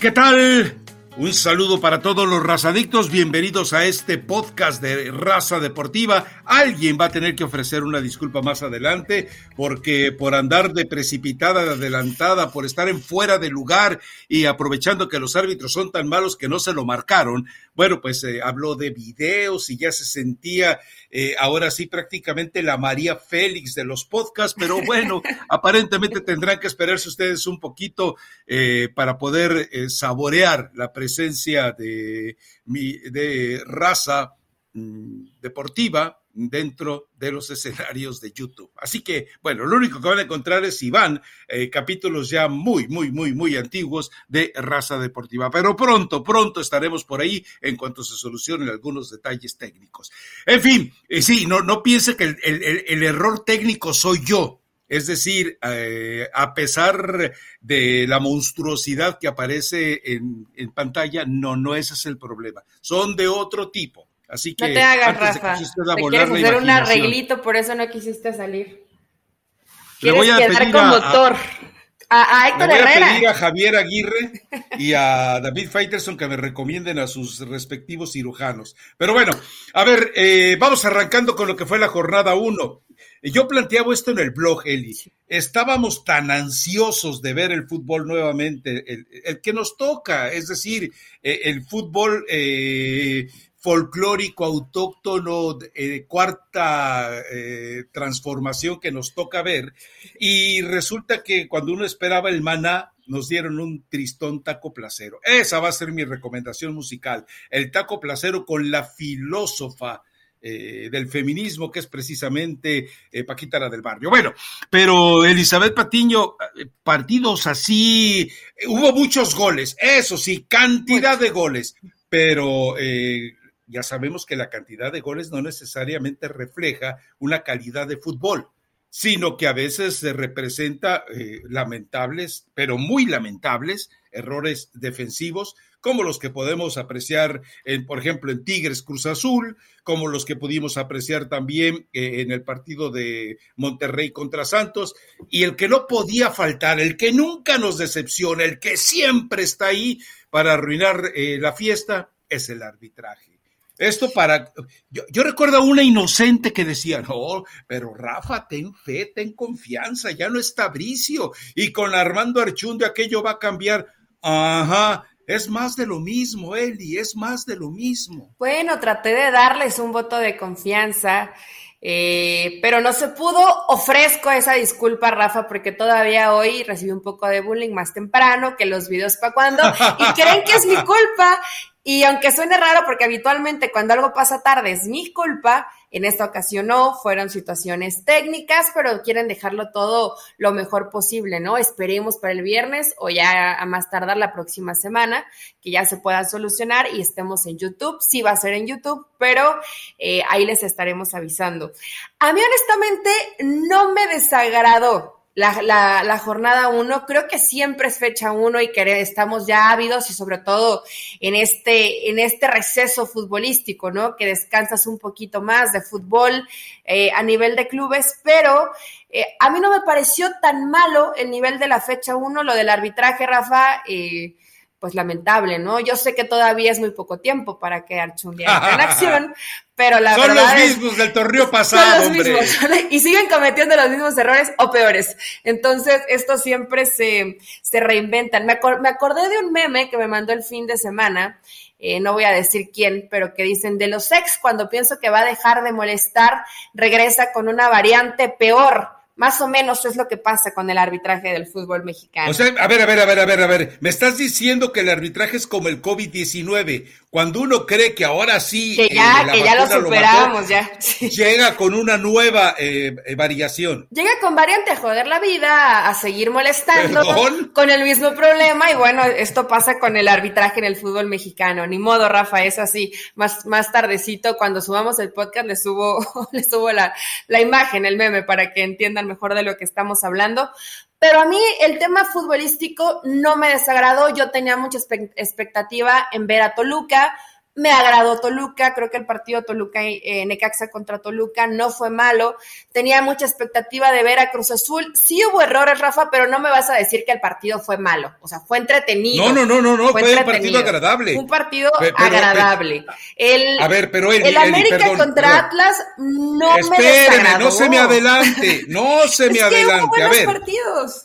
¿Qué tal? Un saludo para todos los razadictos, bienvenidos a este podcast de Raza Deportiva. Alguien va a tener que ofrecer una disculpa más adelante porque por andar de precipitada, de adelantada, por estar en fuera de lugar y aprovechando que los árbitros son tan malos que no se lo marcaron, bueno, pues eh, habló de videos y ya se sentía eh, ahora sí prácticamente la María Félix de los podcasts, pero bueno, aparentemente tendrán que esperarse ustedes un poquito eh, para poder saborear la presencia de, de raza mm, deportiva dentro de los escenarios de YouTube. Así que, bueno, lo único que van a encontrar es Iván, eh, capítulos ya muy, muy, muy, muy antiguos de raza deportiva. Pero pronto, pronto estaremos por ahí en cuanto se solucionen algunos detalles técnicos. En fin, eh, sí, no piense que el error técnico soy yo. Es decir, eh, a pesar de la monstruosidad que aparece en, pantalla, no, no ese es el problema. Son de otro tipo. Así que no te hagas, Rafa. te quieres hacer un arreglito, por eso no quisiste salir. Le voy a pedir como a, A, Héctor le voy a pedir a Javier Aguirre y a David Faitelson que me recomienden a sus respectivos cirujanos. Pero bueno, a ver, eh, vamos arrancando con lo que fue la jornada 1. Yo planteaba esto en el blog, Eli. Estábamos tan ansiosos de ver el fútbol nuevamente, el, que nos toca, es decir, eh, el fútbol eh, folclórico, autóctono, eh, cuarta transformación que nos toca ver. Y resulta que cuando uno esperaba el maná, nos dieron un tristón taco placero. Esa va a ser mi recomendación musical. El taco placero con la filósofa eh, del feminismo, que es precisamente eh, Paquita la del barrio. Bueno, pero Elizabeth Patiño, eh, partidos así, hubo muchos goles, eso sí, cantidad de goles, pero ya sabemos que la cantidad de goles no necesariamente refleja una calidad de fútbol sino que a veces se representa lamentables, pero muy lamentables, errores defensivos, como los que podemos apreciar, en, por ejemplo, en Tigres Cruz Azul, como los que pudimos apreciar también eh, en el partido de Monterrey contra Santos, y el que no podía faltar, el que nunca nos decepciona, el que siempre está ahí para arruinar eh, la fiesta, es el arbitraje. Esto para. Yo, yo, recuerdo a una inocente que decía: No, pero Rafa, ten fe, ten confianza, ya no está Bricio. Y con Armando Archunde aquello va a cambiar. Ajá, es más de lo mismo, Eli, es más de lo mismo. Bueno, traté de darles un voto de confianza, eh, pero no se pudo. Ofrezco esa disculpa, Rafa, porque todavía hoy recibí un poco de bullying más temprano que los videos para cuando y creen que es mi culpa. Y aunque suene raro, porque habitualmente cuando algo pasa tarde es mi culpa, en esta ocasión no, fueron situaciones técnicas, pero quieren dejarlo todo lo mejor posible, ¿no? Esperemos para el viernes o ya a más tardar la próxima semana que ya se pueda solucionar y estemos en YouTube. Sí va a ser en YouTube, pero eh, ahí les estaremos avisando. A mí honestamente no me desagradó la, la, jornada 1, creo que siempre es fecha 1 y que estamos ya ávidos y sobre todo en este, en este receso futbolístico, ¿no? Que descansas un poquito más de fútbol eh, a nivel de clubes, pero eh, a mí no me pareció tan malo el nivel de la fecha 1, lo del arbitraje, Rafa. Eh, pues lamentable, ¿no? Yo sé que todavía es muy poco tiempo para que Archundia entre en acción, pero la son verdad. Son los mismos del torneo pasado, son los Mismos, y siguen cometiendo los mismos errores o peores. Entonces, esto siempre se, se reinventan. Me, me acordé de un meme que me mandó el fin de semana, eh, no voy a decir quién, pero que dicen de los ex, cuando pienso que va a dejar de molestar, regresa con una variante peor más o menos es lo que pasa con el arbitraje del fútbol mexicano. O sea, a ver, a ver, a ver, a ver, a ver. Me estás diciendo que el arbitraje es como el COVID-19. Cuando uno cree que ahora sí. Que ya, eh, que ya lo superamos, ya. Llega con una nueva eh, eh, variación. Llega con variante a joder la vida, a seguir molestando. Con el mismo problema. Y bueno, esto pasa con el arbitraje en el fútbol mexicano. Ni modo, Rafa, es así. Más, más tardecito, cuando subamos el podcast, le subo, le subo la, la imagen, el meme, para que entiendan mejor de lo que estamos hablando. Pero a mí el tema futbolístico no me desagradó. Yo tenía mucha expectativa en ver a Toluca, Me agradó Toluca, creo que el partido Toluca eh, Necaxa contra Toluca no fue malo. Tenía mucha expectativa de ver a Cruz Azul. Sí hubo errores, Rafa, pero no me vas a decir que el partido fue malo. O sea, fue entretenido. No, no, no, no, no fue, un partido agradable. Un partido agradable. El, a ver, pero el América contra Atlas no me desagradó. no se me adelante, no se me adelante. a ver. partidos.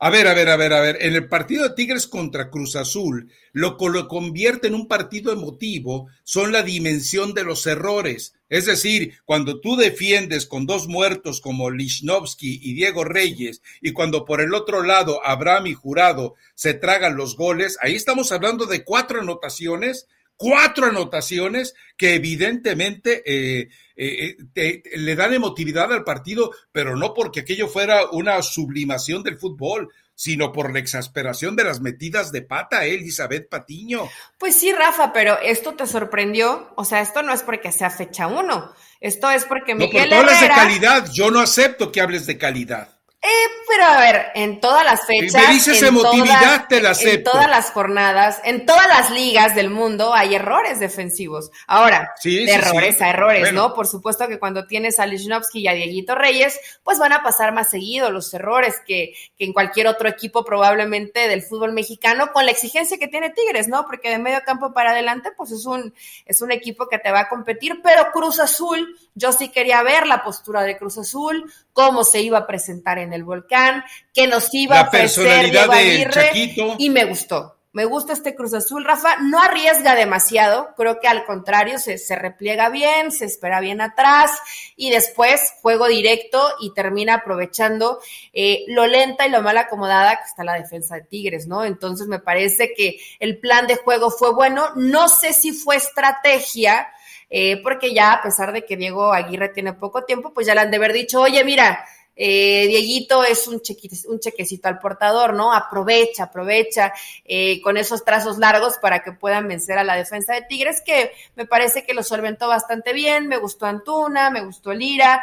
A ver, a ver, a ver, a ver. En el partido de Tigres contra Cruz Azul, lo que lo convierte en un partido emotivo son la dimensión de los errores. Es decir, cuando tú defiendes con dos muertos como Lichnowsky y Diego Reyes, y cuando por el otro lado Abraham y Jurado se tragan los goles, ahí estamos hablando de cuatro anotaciones cuatro anotaciones que evidentemente eh, eh, eh, le dan emotividad al partido, pero no porque aquello fuera una sublimación del fútbol, sino por la exasperación de las metidas de pata, Elizabeth Patiño. Pues sí, Rafa, pero esto te sorprendió, o sea, esto no es porque sea fecha uno, esto es porque Miguel no, de calidad, yo no acepto que hables de calidad. Eh, pero a ver, en todas las fechas. Me dices en emotividad, te la acepto. En todas las jornadas, en todas las ligas del mundo hay errores defensivos. Ahora, de errores a errores, ¿no? Por supuesto que cuando tienes a Lichnowsky y a Dieguito Reyes, pues van a pasar más seguido los errores que, que en cualquier otro equipo probablemente del fútbol mexicano, con la exigencia que tiene Tigres, ¿no? Porque de medio campo para adelante, pues es un, es un equipo que te va a competir, pero Cruz Azul, yo sí quería ver la postura de Cruz Azul, cómo se iba a presentar en el volcán, que nos iba a ofrecer Diego Aguirre, y me gustó. Me gusta este Cruz Azul, Rafa. No arriesga demasiado, creo que al contrario, se, se repliega bien, se espera bien atrás y después juego directo y termina aprovechando eh, lo lenta y lo mal acomodada que está la defensa de Tigres, ¿no? Entonces me parece que el plan de juego fue bueno. No sé si fue estrategia, eh, porque ya a pesar de que Diego Aguirre tiene poco tiempo, pues ya le han de haber dicho, oye, mira, eh, Dieguito es un, un chequecito al portador, ¿no? Aprovecha, aprovecha eh, con esos trazos largos para que puedan vencer a la defensa de Tigres, que me parece que lo solventó bastante bien. Me gustó Antuna, me gustó Lira,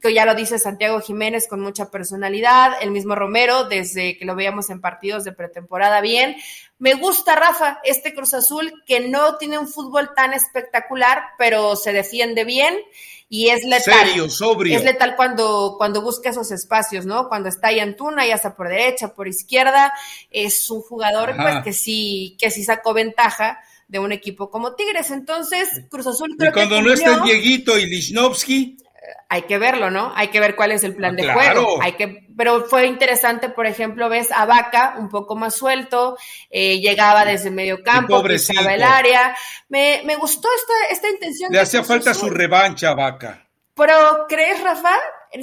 que ya lo dice Santiago Jiménez con mucha personalidad, el mismo Romero, desde que lo veíamos en partidos de pretemporada bien. Me gusta, Rafa, este Cruz Azul que no tiene un fútbol tan espectacular, pero se defiende bien y es letal. Serio, sobrio. Es letal cuando, cuando busca esos espacios, ¿no? Cuando está ahí Antuna, ya está por derecha, por izquierda, es un jugador pues que sí, que sí sacó ventaja de un equipo como Tigres. Entonces, Cruz Azul creo y cuando no está Dieguito y Lichnowsky hay que verlo, ¿no? Hay que ver cuál es el plan de juego. Hay que, pero fue interesante, por ejemplo, ves a Vaca un poco más suelto, eh, llegaba desde medio campo, pisaba el área. Me, me gustó esta, esta intención. Le hacía falta su revancha a Vaca. Pero, ¿crees, Rafa?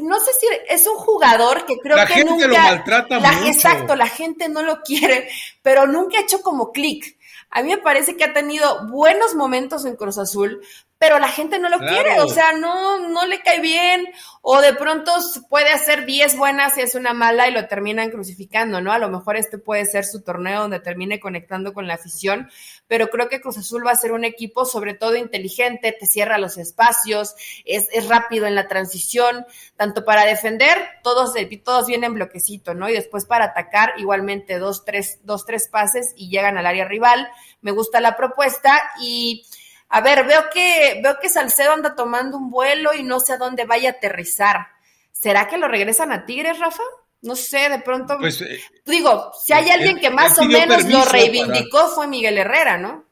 No sé si es un jugador que creo que nunca. La gente lo maltrata mucho. Exacto, la gente no lo quiere, pero nunca ha hecho como clic. A mí me parece que ha tenido buenos momentos en Cruz Azul, pero la gente no lo quiere, o sea, no, no le cae bien, o de pronto puede hacer 10 buenas y es una mala y lo terminan crucificando, ¿no? A lo mejor este puede ser su torneo donde termine conectando con la afición, pero creo que Cruz Azul va a ser un equipo sobre todo inteligente, te cierra los espacios, es, es rápido en la transición, tanto para defender, todos, todos vienen bloquecito, ¿no? Y después para atacar, igualmente dos, tres, dos, tres pases y llegan al área rival. Me gusta la propuesta y a ver, veo que, veo que Salcedo anda tomando un vuelo y no sé a dónde vaya a aterrizar. ¿Será que lo regresan a Tigres, Rafa? No sé, de pronto. Pues, eh, digo, si hay alguien que más o menos lo reivindicó fue Miguel Herrera, ¿no?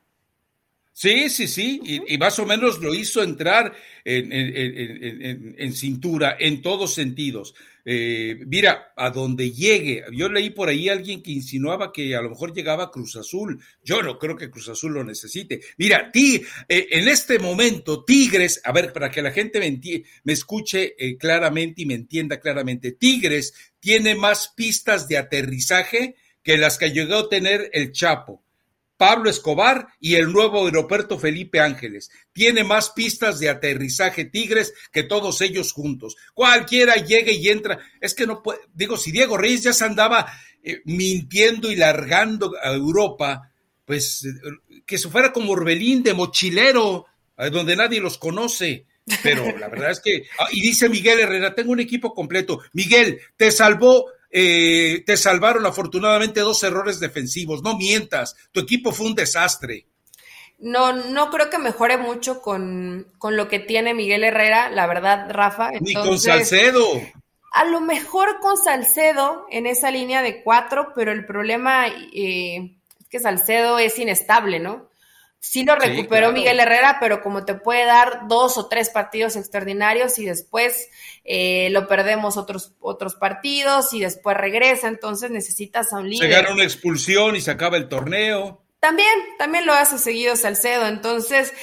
Sí, sí, sí, y, más o menos lo hizo entrar en, en, cintura en todos sentidos. Eh, mira, a donde llegue, yo leí por ahí alguien que insinuaba que a lo mejor llegaba Cruz Azul. Yo no creo que Cruz Azul lo necesite. Mira, ti, eh, en este momento, Tigres, a ver, para que la gente me, me escuche eh, claramente y me entienda claramente, Tigres tiene más pistas de aterrizaje que las que llegó a tener el Chapo. Pablo Escobar y el nuevo aeropuerto Felipe Ángeles. Tiene más pistas de aterrizaje Tigres que todos ellos juntos. Cualquiera llegue y entra. Es que no puede, digo, si Diego Reyes ya se andaba eh, mintiendo y largando a Europa, pues eh, que se fuera como Orbelín de mochilero, donde nadie los conoce. Pero la verdad es que, ah, y dice Miguel Herrera, tengo un equipo completo. Miguel, te salvó eh, te salvaron afortunadamente dos errores defensivos. No mientas, tu equipo fue un desastre. no, no creo que mejore mucho con, lo que tiene Miguel Herrera, la verdad, Rafa. Ni con Salcedo. A lo mejor con Salcedo en esa línea de cuatro, pero el problema eh, es que Salcedo es inestable, ¿no? Sí lo recuperó Miguel Herrera, pero como te puede dar dos o tres partidos extraordinarios y después eh, lo perdemos otros, otros partidos y después regresa, entonces necesitas a un líder. Se gana una expulsión y se acaba el torneo. También, también lo hace seguido Salcedo, entonces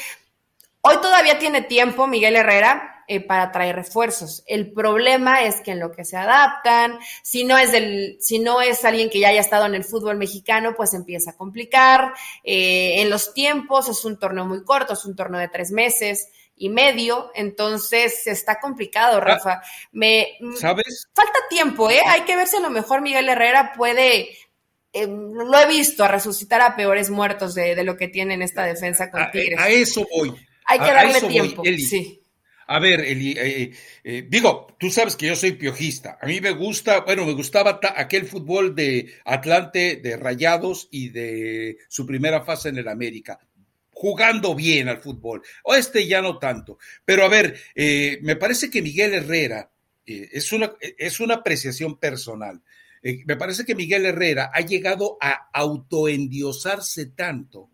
hoy todavía tiene tiempo Miguel Herrera, eh, para traer refuerzos. El problema es que en lo que se adaptan, si no es del, si no es alguien que ya haya estado en el fútbol mexicano, pues empieza a complicar. Eh, en los tiempos es un torneo muy corto, es un torneo de tres meses y medio, entonces está complicado, ah, Rafa. Me, mm, ¿Sabes? Falta tiempo, ¿eh? Hay que ver si a lo mejor Miguel Herrera puede eh, lo he visto a resucitar a peores muertos de, lo que tiene en esta defensa con Tigres. A, eso voy. Hay que darle tiempo. sí. A ver, eh, eh, digo, tú sabes que yo soy piojista. A mí me gusta, bueno, me gustaba aquel fútbol de Atlante, de Rayados y de su primera fase en el América jugando bien al fútbol. O este ya no tanto. Pero a ver, eh, me parece que Miguel Herrera, es, una, es una apreciación personal, me parece que Miguel Herrera ha llegado a autoendiosarse tanto,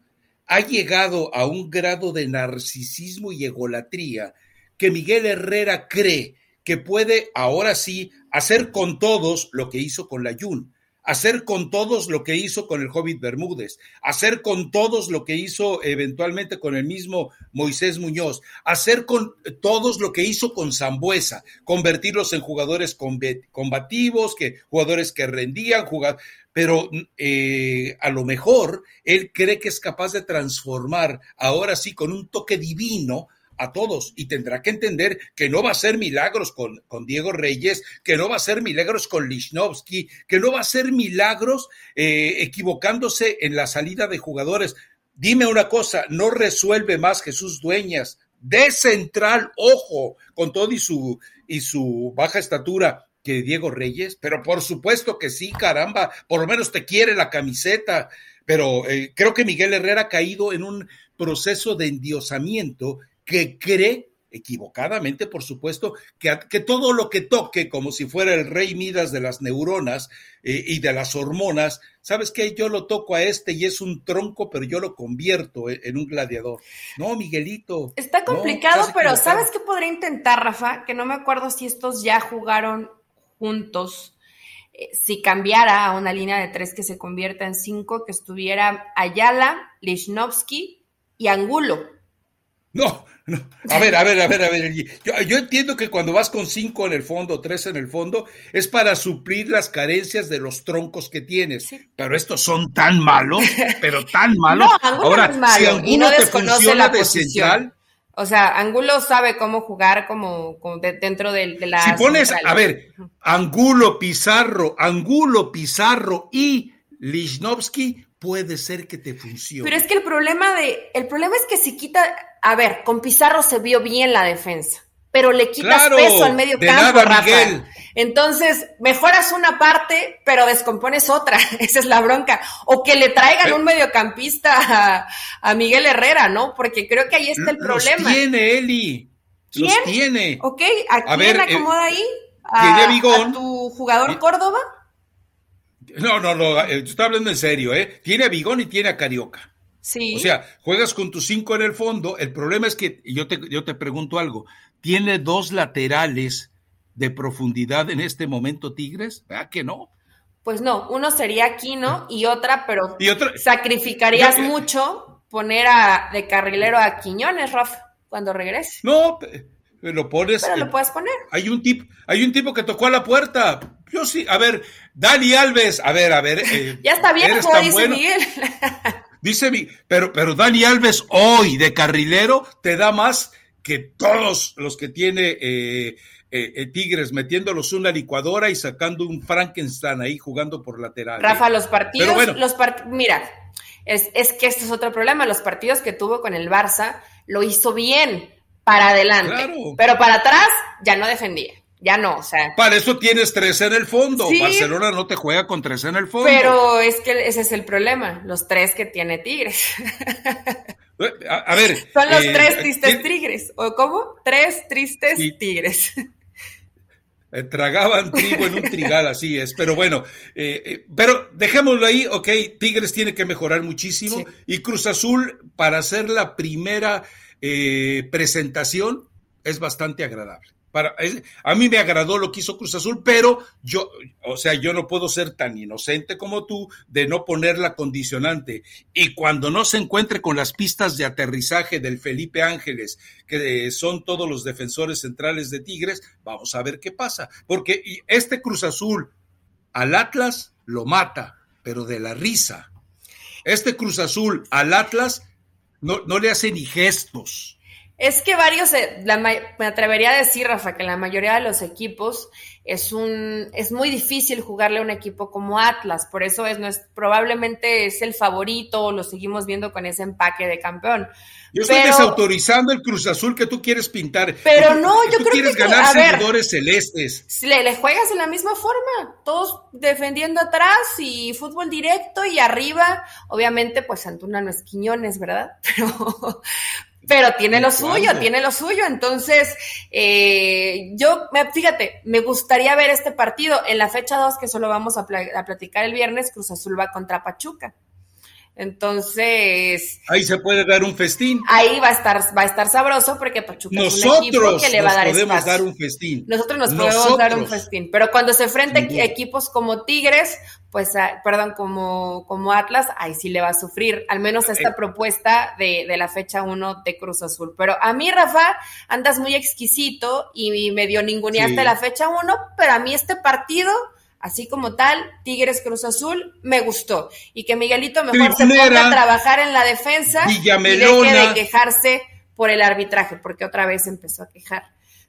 ha llegado a un grado de narcisismo y egolatría que Miguel Herrera cree que puede ahora sí hacer con todos lo que hizo con la Jun, hacer con todos lo que hizo con el Hobbit Bermúdez, hacer con todos lo que hizo eventualmente con el mismo Moisés Muñoz, hacer con todos lo que hizo con Zambuesa, convertirlos en jugadores combativos, que, jugadores que rendían, pero eh, a lo mejor él cree que es capaz de transformar ahora sí con un toque divino a todos y tendrá que entender que no va a ser milagros con, con Diego Reyes, que no va a ser milagros con Lichnowsky, que no va a ser milagros eh, equivocándose en la salida de jugadores. Dime una cosa, no resuelve más Jesús Dueñas de central, ojo, con todo y su, y su baja estatura que Diego Reyes, pero por supuesto que sí, caramba, por lo menos te quiere la camiseta, pero eh, creo que Miguel Herrera ha caído en un proceso de endiosamiento que cree equivocadamente, por supuesto, que, que, todo lo que toque, como si fuera el rey Midas de las neuronas eh, y de las hormonas, ¿sabes qué? Yo lo toco a este y es un tronco, pero yo lo convierto en, un gladiador. No, Miguelito. Está complicado, pero ¿sabes qué podría intentar, Rafa? Que no me acuerdo si estos ya jugaron juntos. Eh, si cambiara a una línea de tres que se convierta en cinco, que estuviera Ayala, Lichnowsky y Angulo no, no. A ver, a ver, a ver, a ver. Yo, entiendo que cuando vas con cinco en el fondo, tres en el fondo, es para suplir las carencias de los troncos que tienes. Pero estos son tan malos, pero tan malos. Ahora, si Angulo y no te funciona de central. O sea, Angulo sabe cómo jugar como, dentro de, la. Si pones, a ver, Angulo, Pizarro, Angulo, Pizarro y Lichnowsky, puede ser que te funcione. Pero es que el problema de, el problema es que si quita, a ver, con Pizarro se vio bien la defensa, pero le quitas peso al medio campo, Rafa. Entonces, mejoras una parte, pero descompones otra. Esa es la bronca. O que le traigan un mediocampista a, Miguel Herrera, ¿no? Porque creo que ahí está el problema. Los tiene, Eli. ¿Quién? Los tiene. Ok, ¿a, quién acomoda ahí? ¿A, ¿A tu jugador Córdoba? No, no, no, eh, estoy hablando en serio, ¿eh? Tiene a Bigón y tiene a Carioca. Sí. O sea, juegas con tus cinco en el fondo. El problema es que, yo te, yo te pregunto algo, ¿tiene dos laterales de profundidad en este momento Tigres? ¿Verdad que no? Pues no, uno sería Aquino y otra, pero sacrificarías mucho poner a, de carrilero a Quiñones, Rafa, cuando regrese. No, lo pones. Pero lo puedes poner. Hay un tipo, hay un tipo que tocó a la puerta. Yo sí, a ver, Dani Alves, a ver, a ver. Eh, ya está bien, dice Miguel. dice mi, pero, pero Dani Alves hoy de carrilero te da más que todos los que tiene eh, eh, Tigres, metiéndolos una licuadora y sacando un Frankenstein ahí jugando por lateral. Rafa, los partidos, los mira, es, es que este es otro problema. Los partidos que tuvo con el Barça lo hizo bien para adelante. Pero para atrás ya no defendía. Ya no, o sea. Para eso tienes tres en el fondo. Barcelona no te juega con tres en el fondo. Pero es que ese es el problema, los tres que tiene Tigres. A, ver. Son los eh, tres tristes tigres, ¿o cómo? Tres tristes tigres. Eh, tragaban trigo en un trigal, así es. Pero bueno, eh, pero dejémoslo ahí, ok, Tigres tiene que mejorar muchísimo y Cruz Azul para hacer la primera presentación es bastante agradable. Para, a mí me agradó lo que hizo Cruz Azul, pero yo, o sea, yo no puedo ser tan inocente como tú de no poner la condicionante. Y cuando no se encuentre con las pistas de aterrizaje del Felipe Ángeles, que son todos los defensores centrales de Tigres, vamos a ver qué pasa. Porque este Cruz Azul al Atlas lo mata, pero de la risa. Este Cruz Azul al Atlas no, no le hace ni gestos es que varios, eh, me atrevería a decir, Rafa, que la mayoría de los equipos es un, es muy difícil jugarle a un equipo como Atlas, por eso es, no es, probablemente es el favorito, lo seguimos viendo con ese empaque de campeón. Yo estoy desautorizando el Cruz Azul que tú quieres pintar. Pero no, yo tú creo quieres ganar seguidores celestes. Si le, le, juegas en la misma forma, todos defendiendo atrás y fútbol directo y arriba, obviamente, pues Antuna no es Quiñones, ¿verdad? Pero, pero tiene lo suyo, tiene lo suyo. Entonces, eh, yo, fíjate, me gustaría ver este partido en la fecha 2, que solo vamos a, a platicar el viernes, Cruz Azul va contra Pachuca. Entonces. Ahí se puede dar un festín. Ahí va a estar, va a estar sabroso porque Pachuca es un equipo que le va a dar podemos dar un festín. Nosotros nos podemos dar un festín. Pero cuando se enfrenten equipos como Tigres, pues, ah, perdón, como, como Atlas, ahí sí le va a sufrir. Al menos esta propuesta de, de la fecha 1 de Cruz Azul. Pero a mí, Rafa, andas muy exquisito y medio ninguneaste la fecha 1, pero a mí este partido así como tal, Tigres Cruz Azul, me gustó. Y que Miguelito mejor se ponga a trabajar en la defensa y deje de quejarse por el arbitraje, porque otra vez empezó a quejar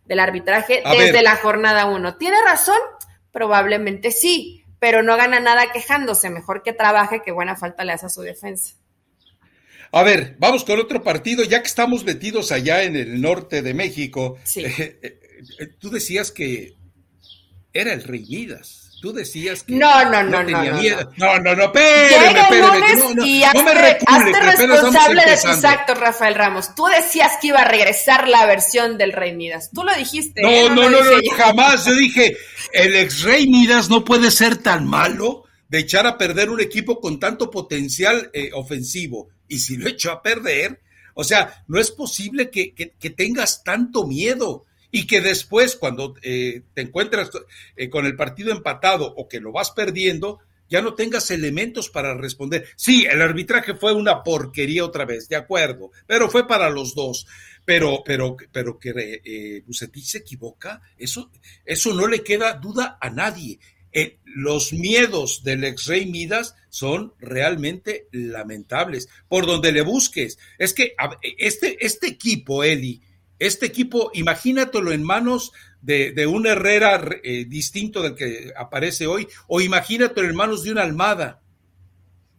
del arbitraje desde la jornada uno. ¿Tiene razón? Probablemente sí, pero no gana nada quejándose. Mejor que trabaje, que buena falta le hace a su defensa. A ver, vamos con otro partido, ya que estamos metidos allá en el norte de México. Eh, eh, eh, tú decías que era el Rey Midas. Tú decías que no, no, no, tenía no, miedo. No, no, no, espérame, espérame. No, no, y hazte, me hazte responsable de tus actos, Rafael Ramos. Tú decías que iba a regresar la versión del Rey Midas. Tú lo dijiste. No, ¿eh? no, no, no, jamás. Yo dije, el ex Rey Midas no puede ser tan malo de echar a perder un equipo con tanto potencial eh, ofensivo. Y si lo echó a perder, o sea, no es posible que, que, que tengas tanto miedo y que después cuando eh, te encuentras eh, con el partido empatado o que lo vas perdiendo, ya no tengas elementos para responder. Sí, el arbitraje fue una porquería otra vez, de acuerdo, pero fue para los dos. Pero, pero, pero que eh, se equivoca, eso, eso no le queda duda a nadie. Eh, los miedos del ex rey Midas son realmente lamentables. Por donde le busques. Es que este, este equipo, Eli, este equipo, imagínatelo en manos de, un Herrera eh, distinto del que aparece hoy, o imagínatelo en manos de una Almada.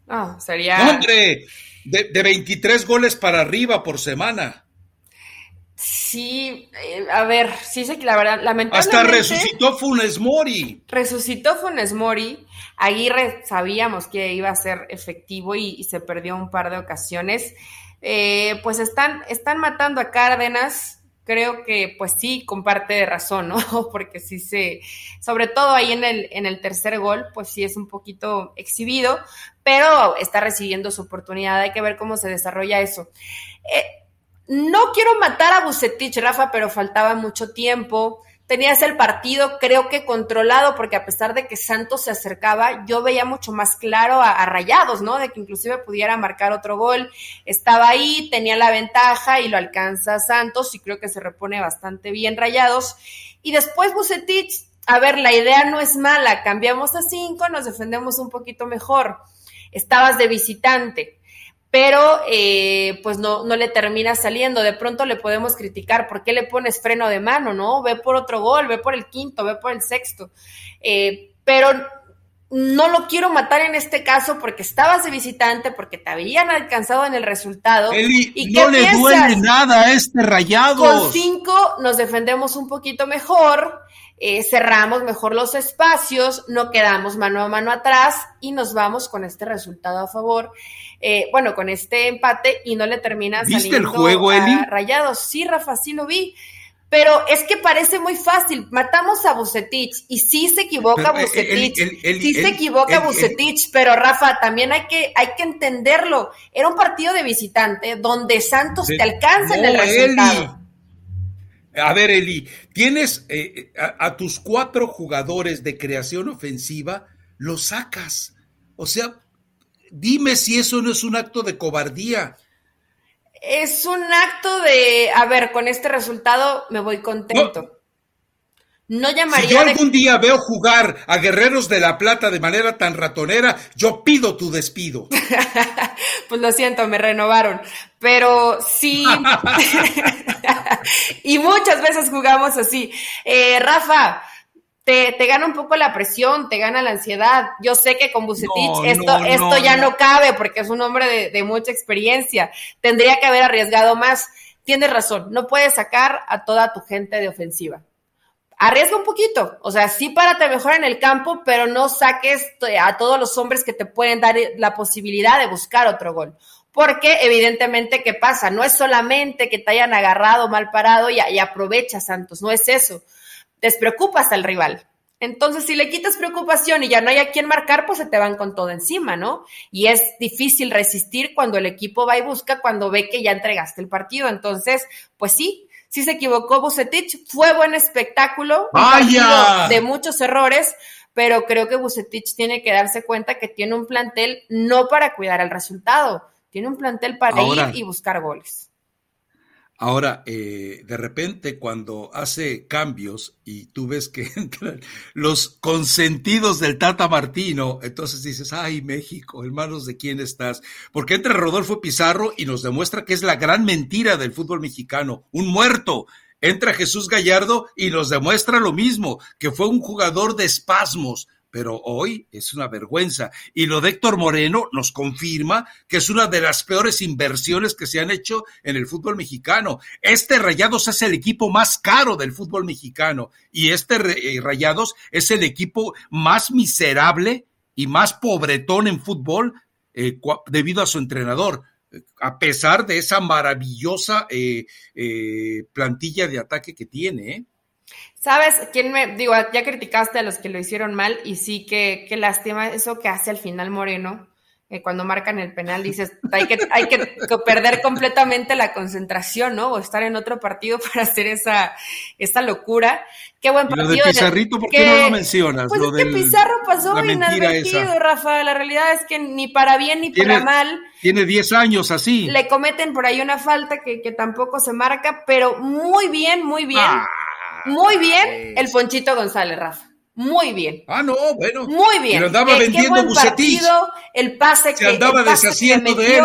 Ah, sería. ¡Hombre! De, de 23 goles para arriba por semana. Sí, eh, a ver, sí sé que la verdad, lamentablemente. Hasta resucitó Funes Mori. Resucitó Funes Mori. Aguirre sabíamos que iba a ser efectivo y, se perdió un par de ocasiones. Eh, pues están, están matando a Cárdenas. Creo que, pues sí, comparte de razón, ¿no? Porque sí se, sobre todo ahí en el, en el tercer gol, pues sí es un poquito exhibido, pero está recibiendo su oportunidad. Hay que ver cómo se desarrolla eso. Eh, no quiero matar a Bucetich, Rafa, pero faltaba mucho tiempo tenías el partido creo que controlado, porque a pesar de que Santos se acercaba, yo veía mucho más claro a, Rayados, ¿no? De que inclusive pudiera marcar otro gol. Estaba ahí, tenía la ventaja y lo alcanza Santos y creo que se repone bastante bien Rayados. Y después Bucetich, a ver, la idea no es mala, cambiamos a cinco, nos defendemos un poquito mejor. Estabas de visitante pero eh, pues no, no le termina saliendo. De pronto le podemos criticar, ¿por qué le pones freno de mano? ¿No? Ve por otro gol, ve por el quinto, ve por el sexto. Eh, pero no lo quiero matar en este caso porque estabas de visitante, porque te habían alcanzado en el resultado. ¿Y no le duele nada a este rayado. Con cinco nos defendemos un poquito mejor, eh, cerramos mejor los espacios, no quedamos mano a mano atrás y nos vamos con este resultado a favor. Eh, bueno, con este empate y no le terminas ¿Viste el juego, Eli? Rayados. Sí, Rafa, sí lo vi. Pero es que parece muy fácil. Matamos a Bucetich y sí se equivoca eh, Bucetich. sí se equivoca Bucetich, pero Rafa, también hay que, hay que entenderlo. Era un partido de visitante donde Santos te alcanza en el resultado. A ver, Eli, tienes eh, a, tus cuatro jugadores de creación ofensiva, los sacas. O sea, dime si eso no es un acto de cobardía es un acto de, a ver, con este resultado me voy contento. No, llamaría. Si yo algún día veo jugar a Guerreros de la Plata de manera tan ratonera, yo pido tu despido. pues lo siento, me renovaron. Pero sí. y muchas veces jugamos así. Eh, Rafa, te, te, gana un poco la presión, te gana la ansiedad. Yo sé que con Bucetich esto, esto ya no. cabe porque es un hombre de, de, mucha experiencia. Tendría que haber arriesgado más. Tienes razón, no puedes sacar a toda tu gente de ofensiva. Arriesga un poquito, o sea, sí párate mejor en el campo, pero no saques a todos los hombres que te pueden dar la posibilidad de buscar otro gol. Porque evidentemente, ¿qué pasa? No es solamente que te hayan agarrado mal parado y, y aprovecha Santos, no es eso despreocupas al rival. Entonces, si le quitas preocupación y ya no hay a quien marcar, pues se te van con todo encima, ¿no? Y es difícil resistir cuando el equipo va y busca, cuando ve que ya entregaste el partido. Entonces, pues sí, sí se equivocó Bucetich, fue buen espectáculo, de muchos errores, pero creo que Bucetich tiene que darse cuenta que tiene un plantel no para cuidar el resultado, tiene un plantel para ir y buscar goles. Ahora, eh, de repente, cuando hace cambios y tú ves que entran los consentidos del Tata Martino, entonces dices, ay, México, hermanos, ¿de quién estás? Porque entra Rodolfo Pizarro y nos demuestra que es la gran mentira del fútbol mexicano, un muerto. Entra Jesús Gallardo y nos demuestra lo mismo, que fue un jugador de espasmos, pero hoy es una vergüenza. Y lo de Héctor Moreno nos confirma que es una de las peores inversiones que se han hecho en el fútbol mexicano. Este Rayados es el equipo más caro del fútbol mexicano y este eh, Rayados es el equipo más miserable y más pobretón en fútbol eh, debido a su entrenador a pesar de esa maravillosa eh, plantilla de ataque que tiene. ¿Sabes quién me, digo, ya criticaste a los que lo hicieron mal y sí que, qué lástima eso que hace al final Moreno, eh, cuando marcan el penal, dices, hay que, hay que perder completamente la concentración, ¿no? O estar en otro partido para hacer esa, esa locura. Qué buen partido. Lo de Pizarrito, ¿por qué no lo mencionas? Pues es que Pizarro pasó inadvertido, Rafa. La realidad es que ni para bien ni para mal. Tiene 10 años así. Le cometen por ahí una falta que, que tampoco se marca, pero muy bien, muy bien. Ah. Muy bien el Ponchito González, Rafa. Muy bien. Ah, no, bueno. Muy bien. Pero andaba vendiendo partido, el pase Se andaba deshaciendo de él.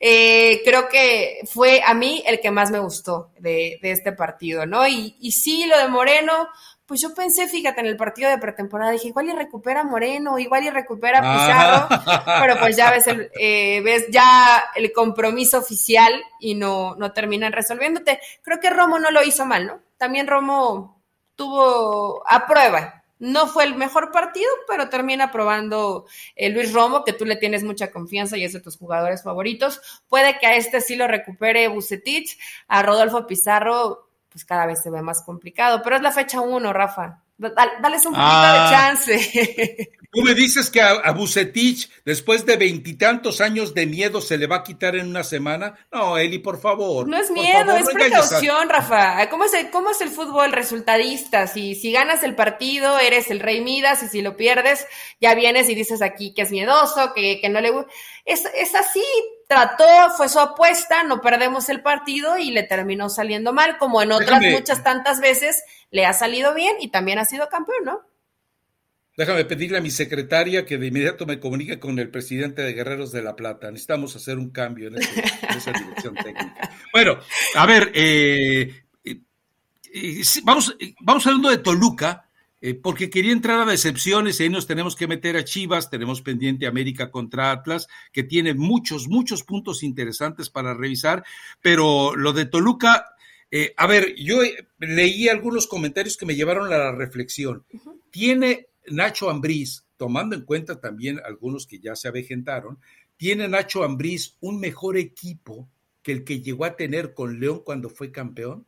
Eh, creo que fue a mí el que más me gustó de, este partido, ¿no? Y, y sí, lo de Moreno, pues yo pensé, fíjate, en el partido de pretemporada, dije, igual y recupera Moreno, igual y recupera Pizarro, pero pues ya ves, el, eh, ves ya el compromiso oficial y no, no terminan resolviéndote. Creo que Romo no lo hizo mal, ¿no? También Romo tuvo a prueba. No fue el mejor partido, pero termina probando el Luis Romo, que tú le tienes mucha confianza y es de tus jugadores favoritos. Puede que a este sí lo recupere Bucetich, a Rodolfo Pizarro, pues cada vez se ve más complicado, pero es la fecha uno, Rafa. Dales un poquito de ah. chance. Tú me dices que a, Bucetich, después de veintitantos años de miedo, se le va a quitar en una semana. No, Eli, por favor. No es miedo, es precaución, Rafa. ¿Cómo es, el, ¿Cómo es el fútbol resultadista? Si, si ganas el partido, eres el rey Midas, y si lo pierdes, ya vienes y dices aquí que es miedoso, que, que no le es, es así, trató, fue su apuesta, no perdemos el partido y le terminó saliendo mal, como en otras muchas tantas veces le ha salido bien y también ha sido campeón, ¿no? Déjame pedirle a mi secretaria que de inmediato me comunique con el presidente de Guerreros de la Plata. Necesitamos hacer un cambio en, esa dirección técnica. Bueno, a ver, eh, eh, eh, vamos, vamos hablando de Toluca. porque quería entrar a decepciones y ahí nos tenemos que meter a Chivas, tenemos pendiente América contra Atlas, que tiene muchos, muchos puntos interesantes para revisar, pero lo de Toluca, eh, a ver, yo leí algunos comentarios que me llevaron a la reflexión. Tiene Nacho Ambriz, tomando en cuenta también algunos que ya se avejentaron, tiene Nacho Ambriz un mejor equipo que el que llegó a tener con León cuando fue campeón?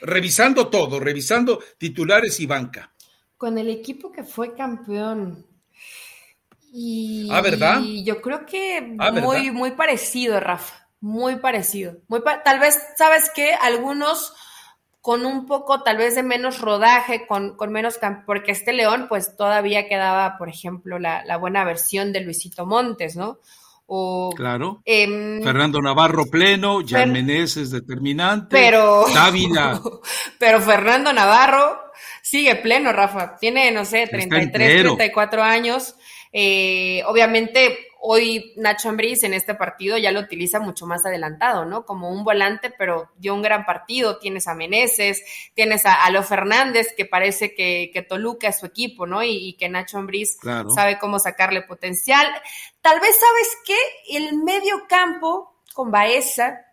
Revisando todo, revisando titulares y banca con el equipo que fue campeón. Y, ah, ¿verdad? Y yo creo que ah, muy, muy parecido, Rafa. Muy parecido. Muy tal vez, ¿sabes qué? Algunos con un poco tal vez de menos rodaje, con, con menos porque este León pues todavía quedaba, por ejemplo, la, la buena versión de Luisito Montes, ¿no? O, claro. Em, Fernando Navarro pleno, Jan Meneses determinante, pero, Dávila. pero Fernando Navarro sigue pleno, Rafa. Tiene, no sé, 33, 34 años. Eh, obviamente, hoy Nacho Ambriz en este partido ya lo utiliza mucho más adelantado, ¿no? Como un volante, pero dio un gran partido. Tienes a Meneses, tienes a, Alo Fernández, que parece que, Toluca es su equipo, ¿no? Y, que Nacho Ambriz sabe cómo sacarle potencial. Tal vez, ¿sabes qué? El medio campo con Baeza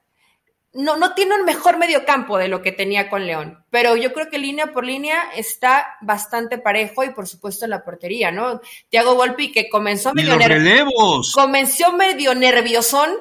no, no tiene un mejor medio campo de lo que tenía con León, pero yo creo que línea por línea está bastante parejo y por supuesto en la portería, ¿no? Tiago Volpi que comenzó medio, comenzó medio nerviosón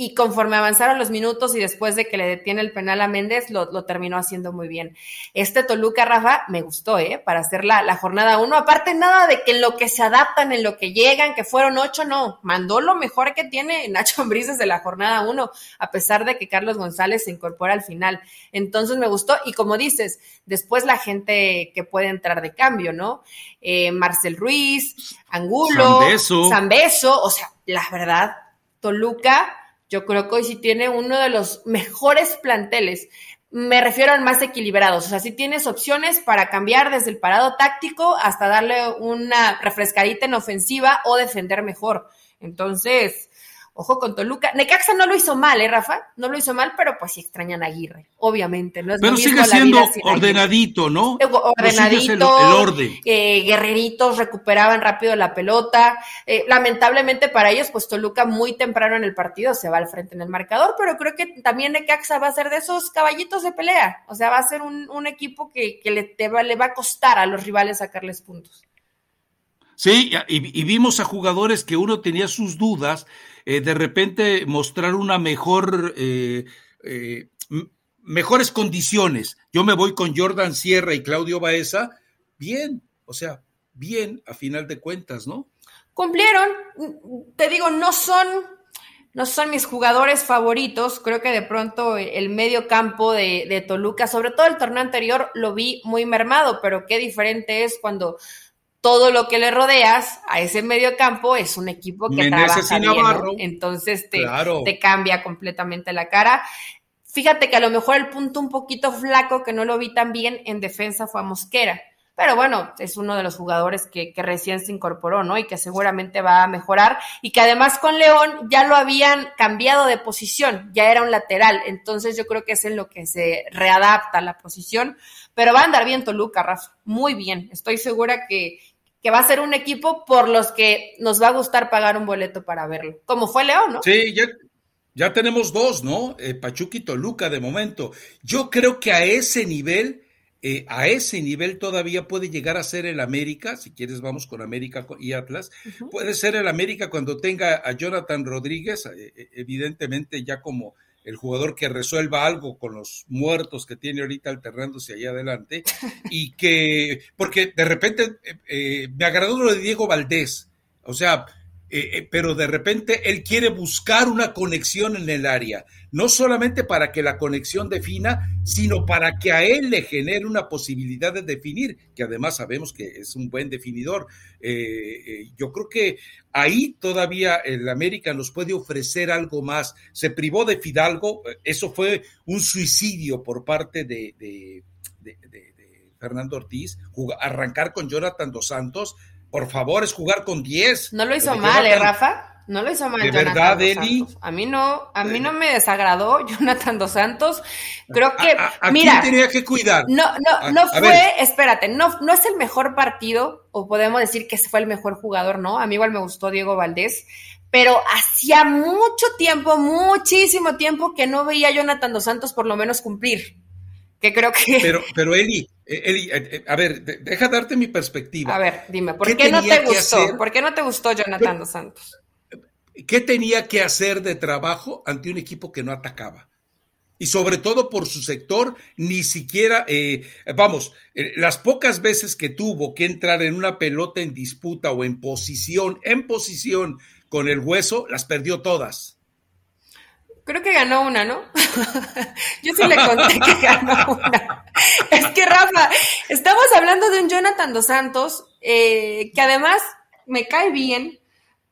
y conforme avanzaron los minutos y después de que le detiene el penal a Méndez, lo, terminó haciendo muy bien. Este Toluca, Rafa, me gustó, ¿eh? Para hacer la, la jornada uno. Aparte, nada de que en lo que se adaptan, en lo que llegan, que fueron ocho, no. Mandó lo mejor que tiene Nacho Ambriz desde la jornada uno, a pesar de que Carlos González se incorpora al final. Entonces me gustó. Y como dices, después la gente que puede entrar de cambio, ¿no? Eh, Marcel Ruiz, Angulo, Zambeso. O sea, la verdad, Toluca yo creo que hoy sí tiene uno de los mejores planteles. Me refiero al más equilibrados. O sea, sí tienes opciones para cambiar desde el parado táctico hasta darle una refrescadita en ofensiva o defender mejor. Entonces, Ojo con Toluca. Necaxa no lo hizo mal, ¿eh, Rafa? No lo hizo mal, pero pues sí extrañan a Aguirre, obviamente. No pero sigue siendo ordenadito, ¿no? Ordenadito. El, orden. Eh, guerreritos recuperaban rápido la pelota. Eh, lamentablemente para ellos, pues Toluca muy temprano en el partido se va al frente en el marcador, pero creo que también Necaxa va a ser de esos caballitos de pelea. O sea, va a ser un, equipo que, le, va, le va a costar a los rivales sacarles puntos. Sí, y, vimos a jugadores que uno tenía sus dudas, eh, de repente mostrar una mejor, eh, eh, mejores condiciones. Yo me voy con Jordan Sierra y Claudio Baeza, bien, o sea, bien a final de cuentas, ¿no? Cumplieron, te digo, no son, no son mis jugadores favoritos. Creo que de pronto el medio campo de, de, Toluca, sobre todo el torneo anterior, lo vi muy mermado, pero qué diferente es cuando todo lo que le rodeas a ese medio campo es un equipo que trabaja bien, entonces te, te cambia completamente la cara. Fíjate que a lo mejor el punto un poquito flaco que no lo vi tan bien en defensa fue a Mosquera. Pero bueno, es uno de los jugadores que, que, recién se incorporó, ¿no? Y que seguramente va a mejorar. Y que además con León ya lo habían cambiado de posición, ya era un lateral. Entonces yo creo que es en lo que se readapta la posición. Pero va a andar bien Toluca, Rafa. Muy bien. Estoy segura que, que va a ser un equipo por los que nos va a gustar pagar un boleto para verlo, como fue León, ¿no? Sí, ya, ya tenemos dos, ¿no? Eh, Pachuca y Toluca de momento. Yo creo que a ese nivel, eh, a ese nivel todavía puede llegar a ser el América, si quieres vamos con América y Atlas, puede ser el América cuando tenga a Jonathan Rodríguez, eh, evidentemente ya como el jugador que resuelva algo con los muertos que tiene ahorita alternándose ahí adelante y que, porque de repente eh, eh, me agradó lo de Diego Valdés, o sea, eh, pero de repente él quiere buscar una conexión en el área no solamente para que la conexión defina, sino para que a él le genere una posibilidad de definir, que además sabemos que es un buen definidor. Eh, eh, yo creo que ahí todavía el América nos puede ofrecer algo más. Se privó de Fidalgo, eso fue un suicidio por parte de, Fernando Ortiz, arrancar con Jonathan Dos Santos. Por favor, es jugar con 10. No lo hizo mal, ¿eh, Rafa? No lo hizo mal. ¿De verdad, Eli? A mí no, a mí no me desagradó Jonathan dos Santos. Creo que, mira, quién tenía que cuidar? No, no, no fue, espérate, no, no es el mejor partido, o podemos decir que fue el mejor jugador, ¿no? A mí igual me gustó Diego Valdés, pero hacía mucho tiempo, muchísimo tiempo que no veía a Jonathan dos Santos por lo menos cumplir. Que creo que. Pero, pero Eli, eh, Eli, eh, eh, a ver, deja darte mi perspectiva. A ver, dime, ¿por qué, no te gustó? ¿Por qué no te gustó Jonathan dos Santos? ¿Qué tenía que hacer de trabajo ante un equipo que no atacaba? Y sobre todo por su sector, ni siquiera, eh, vamos, eh, las pocas veces que tuvo que entrar en una pelota en disputa o en posición, en posición con el hueso, las perdió todas. Creo que ganó una, ¿no? Yo sí le conté que ganó una. Es que, Rafa, estamos hablando de un Jonathan Dos Santos, eh, que además me cae bien,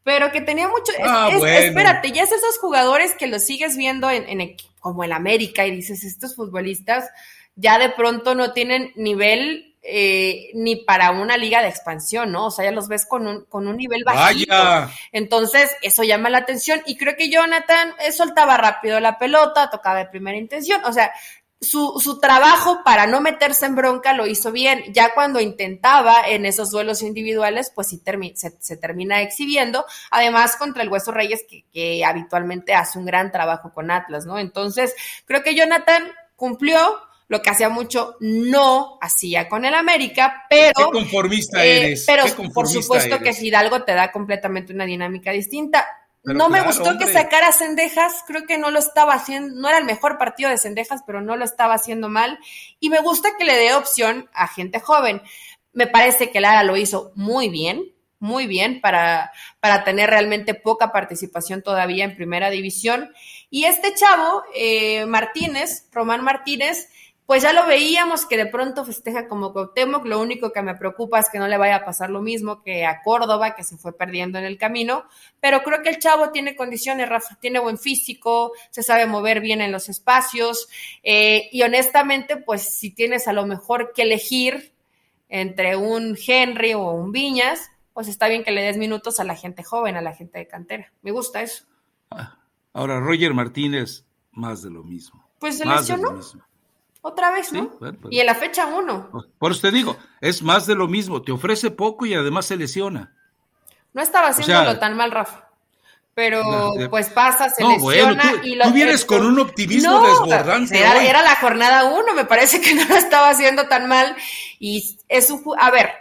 pero que tenía mucho. Ah, espérate, ya es esos jugadores que los sigues viendo en, en, como el América y dices, estos futbolistas ya de pronto no tienen nivel eh, ni para una liga de expansión, ¿no? O sea, ya los ves con un, con un nivel bajito. Entonces, eso llama la atención y creo que Jonathan eh, soltaba rápido la pelota, tocaba de primera intención, o sea, su, su, trabajo para no meterse en bronca lo hizo bien. Ya cuando intentaba en esos duelos individuales, pues sí se, termina exhibiendo. Además, contra el Hueso Reyes, que, que, habitualmente hace un gran trabajo con Atlas, ¿no? Entonces, creo que Jonathan cumplió lo que hacía mucho no hacía con el América, pero... ¿Qué conformista eh, eres? Pero por supuesto que Hidalgo te da completamente una dinámica distinta no me gustó que sacara Cendejas, creo que no lo estaba haciendo, no era el mejor partido de Cendejas, pero no lo estaba haciendo mal. Y me gusta que le dé opción a gente joven. Me parece que Lara lo hizo muy bien, muy bien para, para tener realmente poca participación todavía en primera división. Y este chavo, eh, Martínez, Román Martínez, pues ya lo veíamos que de pronto festeja como Cuauhtémoc, lo único que me preocupa es que no le vaya a pasar lo mismo que a Córdoba, que se fue perdiendo en el camino, pero creo que el chavo tiene condiciones, Rafa, tiene buen físico, se sabe mover bien en los espacios, eh, y honestamente, pues si tienes a lo mejor que elegir entre un Henry o un Viñas, pues está bien que le des minutos a la gente joven, a la gente de cantera. Me gusta eso. Ah, ahora, Roger Martínez, más de lo mismo. Pues se lesionó. Otra vez, ¿no? Pues. Y en la fecha uno. Por eso te digo, es más de lo mismo, te ofrece poco y además se lesiona. No estaba haciéndolo tan mal, Rafa. Pero pues pasa, se lesiona y lo Tú vienes con un optimismo desbordante. Era, era, la jornada uno, me parece que no lo estaba haciendo tan mal. Y es un. A ver,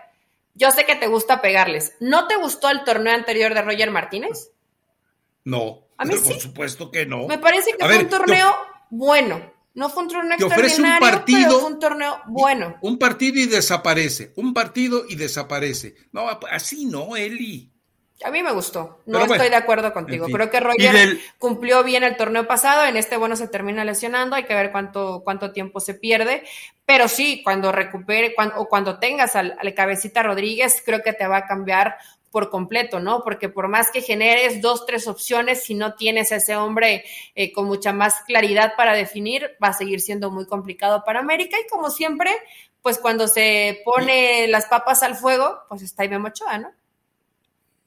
yo sé que te gusta pegarles. ¿No te gustó el torneo anterior de Roger Martínez? No. A mí sí. Por supuesto que no. Me parece que fue un torneo bueno. No fue un torneo un partido, pero fue un torneo bueno. Un partido y desaparece, un partido y desaparece. No, así no, Eli. A mí me gustó. No estoy de acuerdo contigo. Creo que Roger cumplió bien el torneo pasado. En este, bueno, se termina lesionando. Hay que ver cuánto, cuánto tiempo se pierde. Pero sí, cuando recupere o cuando tengas al, al cabecita Rodríguez, creo que te va a cambiar por completo, ¿no? Porque por más que generes dos, tres opciones, si no tienes a ese hombre eh, con mucha más claridad para definir, va a seguir siendo muy complicado para América. Y como siempre, pues cuando se pone las papas al fuego, pues está Iván Ochoa, ¿no?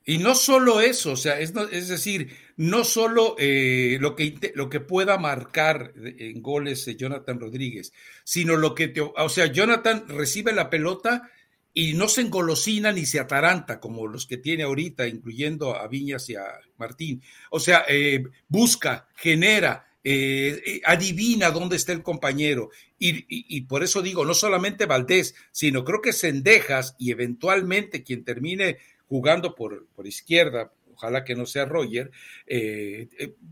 Y no solo eso, o sea, es, es decir, no solo eh, lo, que, lo que pueda marcar en goles Jonathan Rodríguez, sino lo que te, o sea, Jonathan recibe la pelota y no se engolosina ni se ataranta como los que tiene ahorita, incluyendo a Viñas y a Martín. O sea, eh, busca, genera, eh, eh, adivina dónde está el compañero. Y, por eso digo, no solamente Valdés, sino creo que Sendejas y eventualmente quien termine jugando por, por izquierda, ojalá que no sea Roger,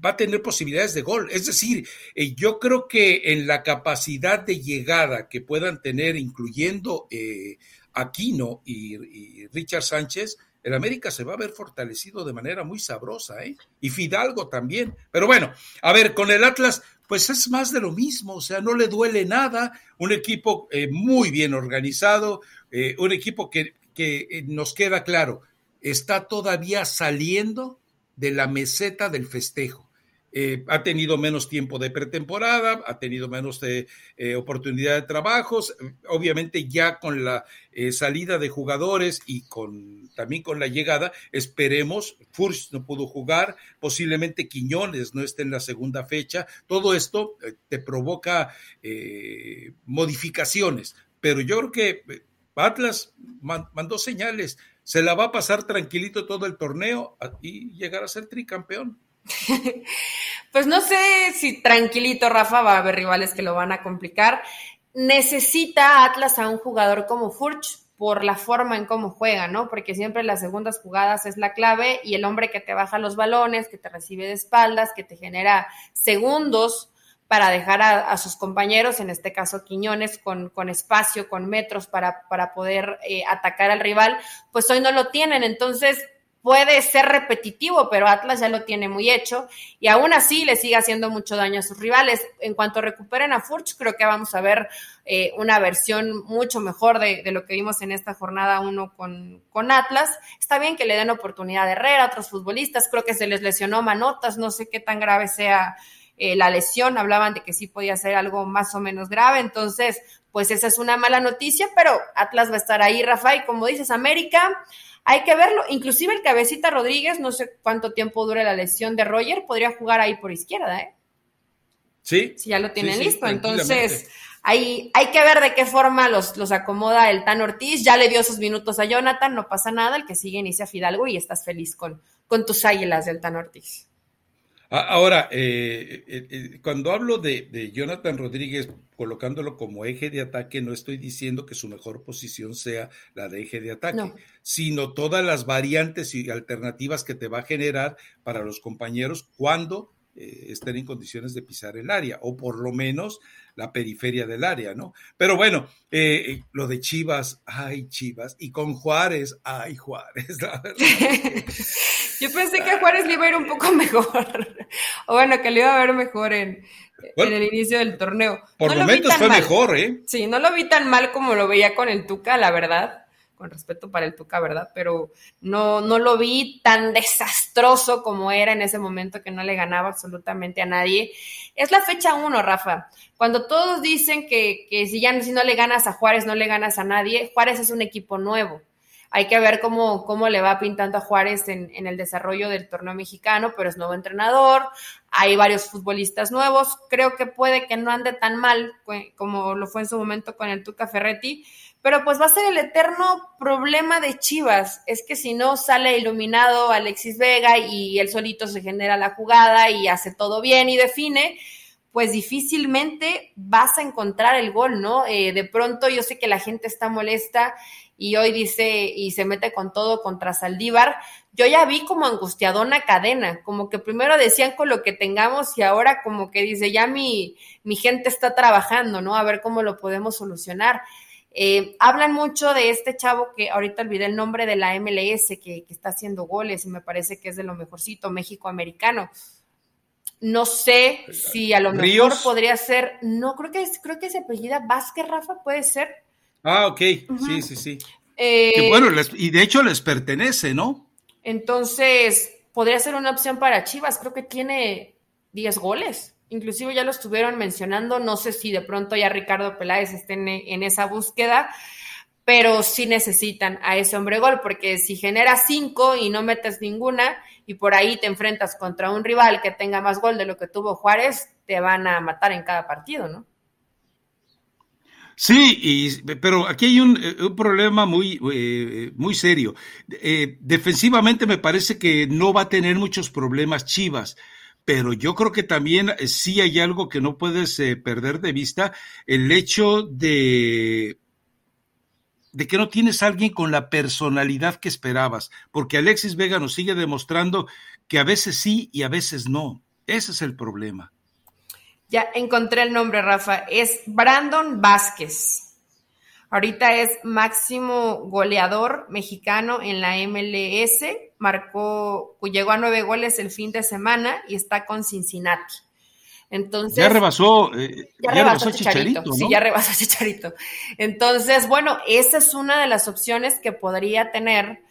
va a tener posibilidades de gol. Es decir, yo creo que en la capacidad de llegada que puedan tener, incluyendo Aquino y, Richard Sánchez, el América se va a ver fortalecido de manera muy sabrosa, ¿eh? Y Fidalgo también. Pero bueno, a ver, con el Atlas, pues es más de lo mismo, o sea, no le duele nada, un equipo eh, muy bien organizado, eh, un equipo que, que eh, nos queda claro, está todavía saliendo de la meseta del festejo. Eh, ha tenido menos tiempo de pretemporada, ha tenido menos de, eh, oportunidad de trabajos, obviamente ya con la eh, salida de jugadores y con también con la llegada, esperemos, Furch no pudo jugar, posiblemente Quiñones no esté en la segunda fecha, todo esto te provoca modificaciones, pero yo creo que Atlas mandó señales, se la va a pasar tranquilito todo el torneo y llegar a ser tricampeón. pues no sé si tranquilito, Rafa, va a haber rivales que lo van a complicar. Necesita Atlas a un jugador como Furch por la forma en cómo juega, ¿no? Porque siempre las segundas jugadas es la clave y el hombre que te baja los balones, que te recibe de espaldas, que te genera segundos para dejar a, sus compañeros, en este caso Quiñones, con, con espacio, con metros para, para poder eh, atacar al rival, pues hoy no lo tienen. Entonces, puede ser repetitivo, pero Atlas ya lo tiene muy hecho y aún así le sigue haciendo mucho daño a sus rivales. En cuanto recuperen a Furch, creo que vamos a ver eh, una versión mucho mejor de, lo que vimos en esta jornada uno con, con, Atlas. Está bien que le den oportunidad de Herrera, a otros futbolistas, creo que se les lesionó Manotas, no sé qué tan grave sea eh, la lesión, hablaban de que sí podía ser algo más o menos grave, entonces, pues esa es una mala noticia, pero Atlas va a estar ahí, Rafa, y como dices, América hay que verlo. Inclusive el cabecita Rodríguez, no sé cuánto tiempo dure la lesión de Roger, podría jugar ahí por izquierda, ¿eh? Sí. Si ya lo tienen listo. Entonces, hay, hay que ver de qué forma los, los acomoda el Tan Ortiz. Ya le dio sus minutos a Jonathan, no pasa nada. El que sigue inicia Fidalgo y estás feliz con, con tus águilas del Tan Ortiz. Ahora, eh, eh, eh, cuando hablo de, Jonathan Rodríguez colocándolo como eje de ataque, no estoy diciendo que su mejor posición sea la de eje de ataque, sino todas las variantes y alternativas que te va a generar para los compañeros cuando estén en condiciones de pisar el área, o por lo menos la periferia del área, ¿no? Pero bueno, lo de Chivas, ay Chivas, y con Juárez, ay Juárez, la verdad. Yo pensé que a Juárez le iba a ir un poco mejor. o bueno, que le iba a ver mejor en, el inicio del torneo. Por momentos fue mejor, ¿eh? Sí, no lo vi tan mal como lo veía con el Tuca, la verdad. Con respeto para el Tuca, ¿verdad? Pero no, no lo vi tan desastroso como era en ese momento que no le ganaba absolutamente a nadie. Es la fecha uno, Rafa. Cuando todos dicen que, que si ya si no le ganas a Juárez, no le ganas a nadie, Juárez es un equipo nuevo hay que ver cómo, cómo le va pintando a Juárez en, el desarrollo del torneo mexicano, pero es nuevo entrenador, hay varios futbolistas nuevos, creo que puede que no ande tan mal como lo fue en su momento con el Tuca Ferretti, pero pues va a ser el eterno problema de Chivas, es que si no sale iluminado Alexis Vega y él solito se genera la jugada y hace todo bien y define, pues difícilmente vas a encontrar el gol, ¿no? Eh, de pronto yo sé que la gente está molesta y hoy dice y se mete con todo contra Saldívar, yo ya vi como angustiadona cadena, como que primero decían con lo que tengamos y ahora como que dice, ya mi, mi gente está trabajando, ¿no? A ver cómo lo podemos solucionar. Eh, hablan mucho de este chavo que ahorita olvidé el nombre de la MLS que, que está haciendo goles y me parece que es de lo mejorcito, México americano. No sé si a lo mejor podría ser, no, creo que creo que se apellida Vázquez, Rafa, puede ser. Ah, ok, sí, sí, sí. Eh, bueno, y de hecho les pertenece, ¿no? Entonces, podría ser una opción para Chivas, creo que tiene 10 goles. Inclusive ya lo estuvieron mencionando, no sé si de pronto ya Ricardo Peláez esté en, esa búsqueda, pero sí necesitan a ese hombre gol, porque si generas cinco y no metes ninguna, y por ahí te enfrentas contra un rival que tenga más gol de lo que tuvo Juárez, te van a matar en cada partido, ¿no? Sí, y, pero aquí hay un, eh, problema muy, eh, muy serio. Eh, defensivamente me parece que no va a tener muchos problemas Chivas, pero yo creo que también sí hay algo que no puedes perder de vista, el hecho de de que no tienes a alguien con la personalidad que esperabas, porque Alexis Vega nos sigue demostrando que a veces sí y a veces no. Ese es el problema. Ya encontré el nombre, Rafa. Es Brandon Vázquez. Ahorita es máximo goleador mexicano en la MLS. Marcó, llegó a nueve goles el fin de semana y está con Cincinnati. Entonces. Ya rebasó, eh, ya, rebasó, Chicharito. Sí, ya rebasó Chicharito. Entonces, bueno, esa es una de las opciones que podría tener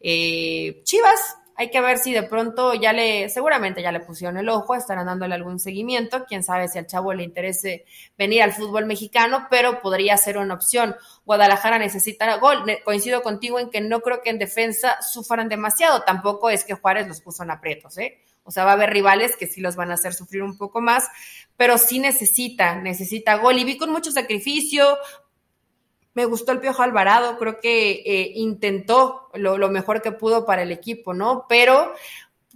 eh, Chivas Hay que ver si de pronto ya le, seguramente ya le pusieron el ojo, estarán dándole algún seguimiento. Quién sabe si al chavo le interese venir al fútbol mexicano, pero podría ser una opción. Guadalajara necesita gol. Coincido contigo en que no creo que en defensa sufran demasiado. Tampoco es que Juárez los puso en aprietos, ¿eh? O sea, va a haber rivales que sí los van a hacer sufrir un poco más, pero sí necesita, necesita gol. Y vi con mucho sacrificio, me gustó el Piojo Alvarado, creo que eh, intentó lo, lo, mejor que pudo para el equipo, ¿no? Pero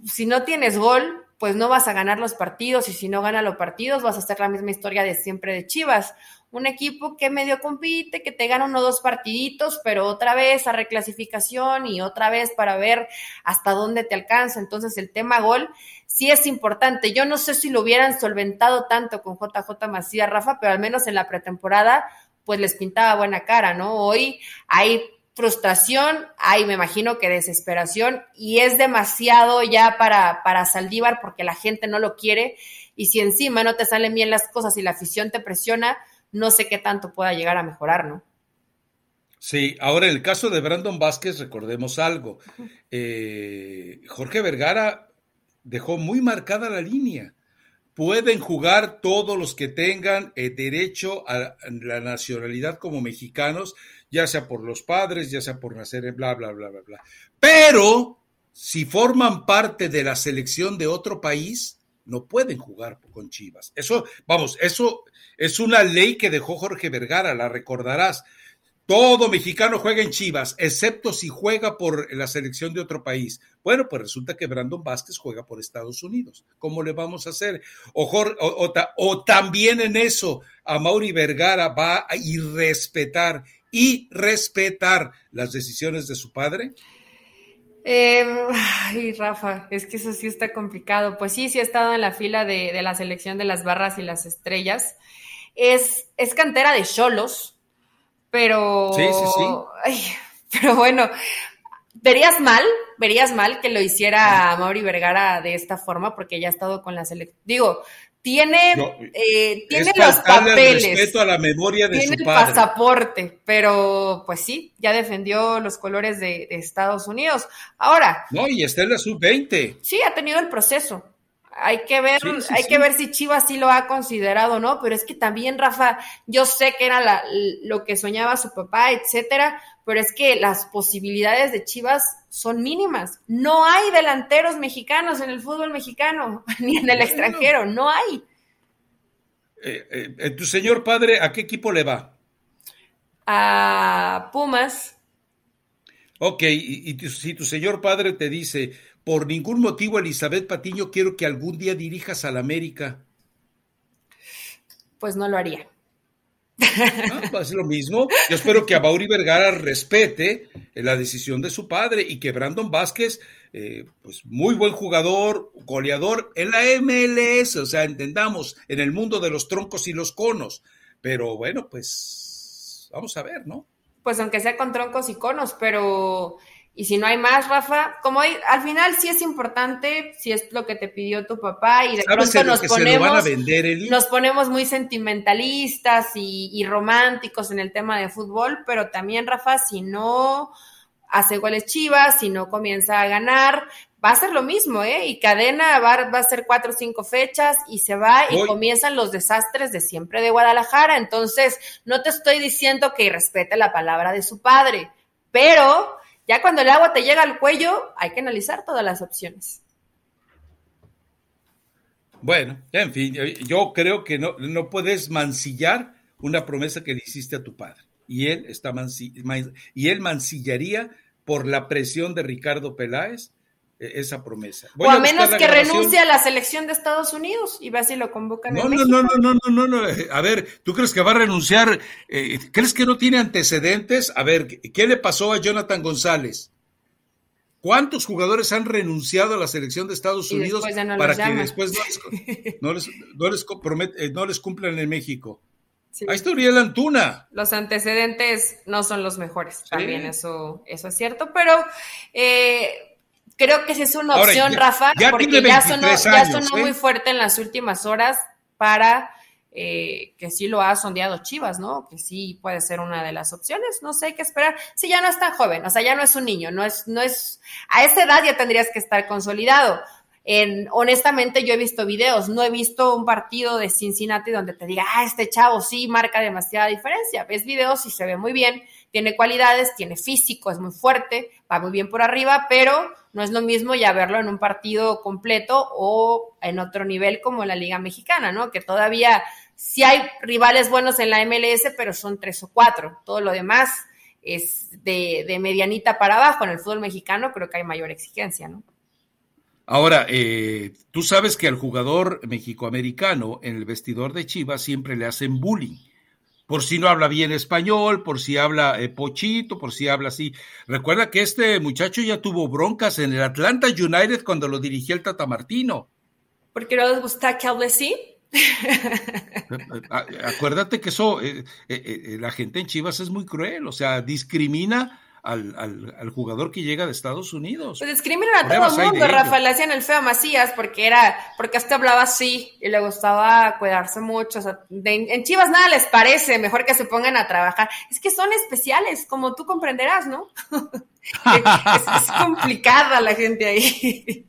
si no tienes gol, pues no vas a ganar los partidos y si no gana los partidos vas a hacer la misma historia de siempre de Chivas. Un equipo que medio compite, que te gana uno o dos partiditos, pero otra vez a reclasificación y otra vez para ver hasta dónde te alcanza. Entonces el tema gol sí es importante. Yo no sé si lo hubieran solventado tanto con JJ Macías, Rafa, pero al menos en la pretemporada pues les pintaba buena cara, ¿no? Hoy hay frustración, hay, me imagino que desesperación, y es demasiado ya para, para Saldívar porque la gente no lo quiere, y si encima no te salen bien las cosas y la afición te presiona, no sé qué tanto pueda llegar a mejorar, ¿no? Sí, ahora en el caso de Brandon Vázquez, recordemos algo. Eh, Jorge Vergara dejó muy marcada la línea pueden jugar todos los que tengan eh, derecho a la nacionalidad como mexicanos, ya sea por los padres, ya sea por nacer, bla, bla, bla, bla, bla. Pero si forman parte de la selección de otro país, no pueden jugar con Chivas. Eso, vamos, eso es una ley que dejó Jorge Vergara, la recordarás. Todo mexicano juega en Chivas, excepto si juega por la selección de otro país. Bueno, pues resulta que Brandon Vázquez juega por Estados Unidos. ¿Cómo le vamos a hacer? O, también en eso, a Mauri Vergara va a irrespetar y respetar las decisiones de su padre. Eh, ay, Rafa, es que eso sí está complicado. Pues sí, sí he estado en la fila de, la selección de las barras y las estrellas. Es, es cantera de cholos pero. Sí, sí, sí. pero bueno, verías mal, verías mal que lo hiciera Mauri Vergara de esta forma, porque ya ha estado con la selección. Digo, tiene, eh, tiene los papeles. respeto a la memoria de tiene su el pasaporte, pero pues sí, ya defendió los colores de, de, Estados Unidos. Ahora. No, y está en la sub-20. Sí, ha tenido el proceso. Hay que ver, hay que ver si Chivas sí lo ha considerado, ¿no? Pero es que también, Rafa, yo sé que era lo que soñaba su papá, etcétera, pero es que las posibilidades de Chivas son mínimas. No hay delanteros mexicanos en el fútbol mexicano, ni en el extranjero, no hay. Eh, eh, eh, ¿Tu señor padre a qué equipo le va? A Pumas. Ok, y, y si tu señor padre te dice, por ningún motivo, Elizabeth Patiño, quiero que algún día dirijas al América. Pues no lo haría. Ah, pues es lo mismo. Yo espero que a Bauri Vergara respete la decisión de su padre y que Brandon Vázquez, eh, pues muy buen jugador, goleador en la MLS, o sea, entendamos, en el mundo de los troncos y los conos. Pero bueno, pues vamos a ver, ¿no? Pues aunque sea con troncos y conos, pero y si no hay más, Rafa, como hay, al final sí es importante, si es lo que te pidió tu papá y de pronto nos ponemos, nos ponemos muy sentimentalistas y, románticos en el tema de fútbol, pero también, Rafa, si no hace goles chivas, si no comienza a ganar, va a ser lo mismo, ¿eh? Y cadena va, va a ser cuatro o cinco fechas y se va y comienzan los desastres de siempre de Guadalajara. Entonces, no te estoy diciendo que respete la palabra de su padre, pero ya cuando el agua te llega al cuello, hay que analizar todas las opciones. Bueno, en fin, yo creo que no, no puedes mancillar una promesa que le hiciste a tu padre. Y él, está y él mancillaría por la presión de Ricardo Peláez esa promesa. o a, menos que renuncie a la selección de Estados Unidos y ve si lo convocan. No, no, no, no, no, no, no, A ver, ¿tú crees que va a renunciar? Eh, ¿Crees que no tiene antecedentes? A ver, ¿qué le pasó a Jonathan González? ¿Cuántos jugadores han renunciado a la selección de Estados Unidos para que después no les, no les, eh, no les cumplan en México? Ahí está Uriel Antuna. Los antecedentes no son los mejores, también eso, eso es cierto, pero eh, creo que esa es una opción, Rafa, porque ya sonó, ya sonó ¿eh? muy fuerte en las últimas horas para eh, que sí lo ha sondeado Chivas, ¿no? Que sí puede ser una de las opciones, no sé qué esperar. Sí, ya no es tan joven, o sea, ya no es un niño, no es, no es, a esa edad ya tendrías que estar consolidado. En, honestamente, yo he visto videos, no he visto un partido de Cincinnati donde te diga, ah, este chavo sí marca demasiada diferencia. Ves videos y se ve muy bien, tiene cualidades, tiene físico, es muy fuerte, va muy bien por arriba, pero no es lo mismo ya verlo en un partido completo o en otro nivel como en la Liga Mexicana, ¿no? Que todavía sí hay rivales buenos en la MLS, pero son tres o cuatro. Todo lo demás es de, medianita para abajo. En el fútbol mexicano creo que hay mayor exigencia, ¿no? Ahora, eh, tú sabes que al jugador mexicoamericano en el vestidor de Chivas siempre le hacen bullying. Por si no habla bien español, por si habla eh, pochito, por si habla así. Recuerda que este muchacho ya tuvo broncas en el Atlanta United cuando lo dirigía el Tata Martino. ¿Por qué no les gusta que hable así? Acuérdate que eso, eh, la gente en Chivas es muy cruel, o sea, discrimina al, al, jugador que llega de Estados Unidos. Pues discriminan a todo el mundo, Rafa, le hacían el feo a Macías porque era, porque este hablaba así y le gustaba cuidarse mucho. O sea, en Chivas nada les parece, mejor que se pongan a trabajar. Es que son especiales, como tú comprenderás, ¿no? es, complicada la gente ahí.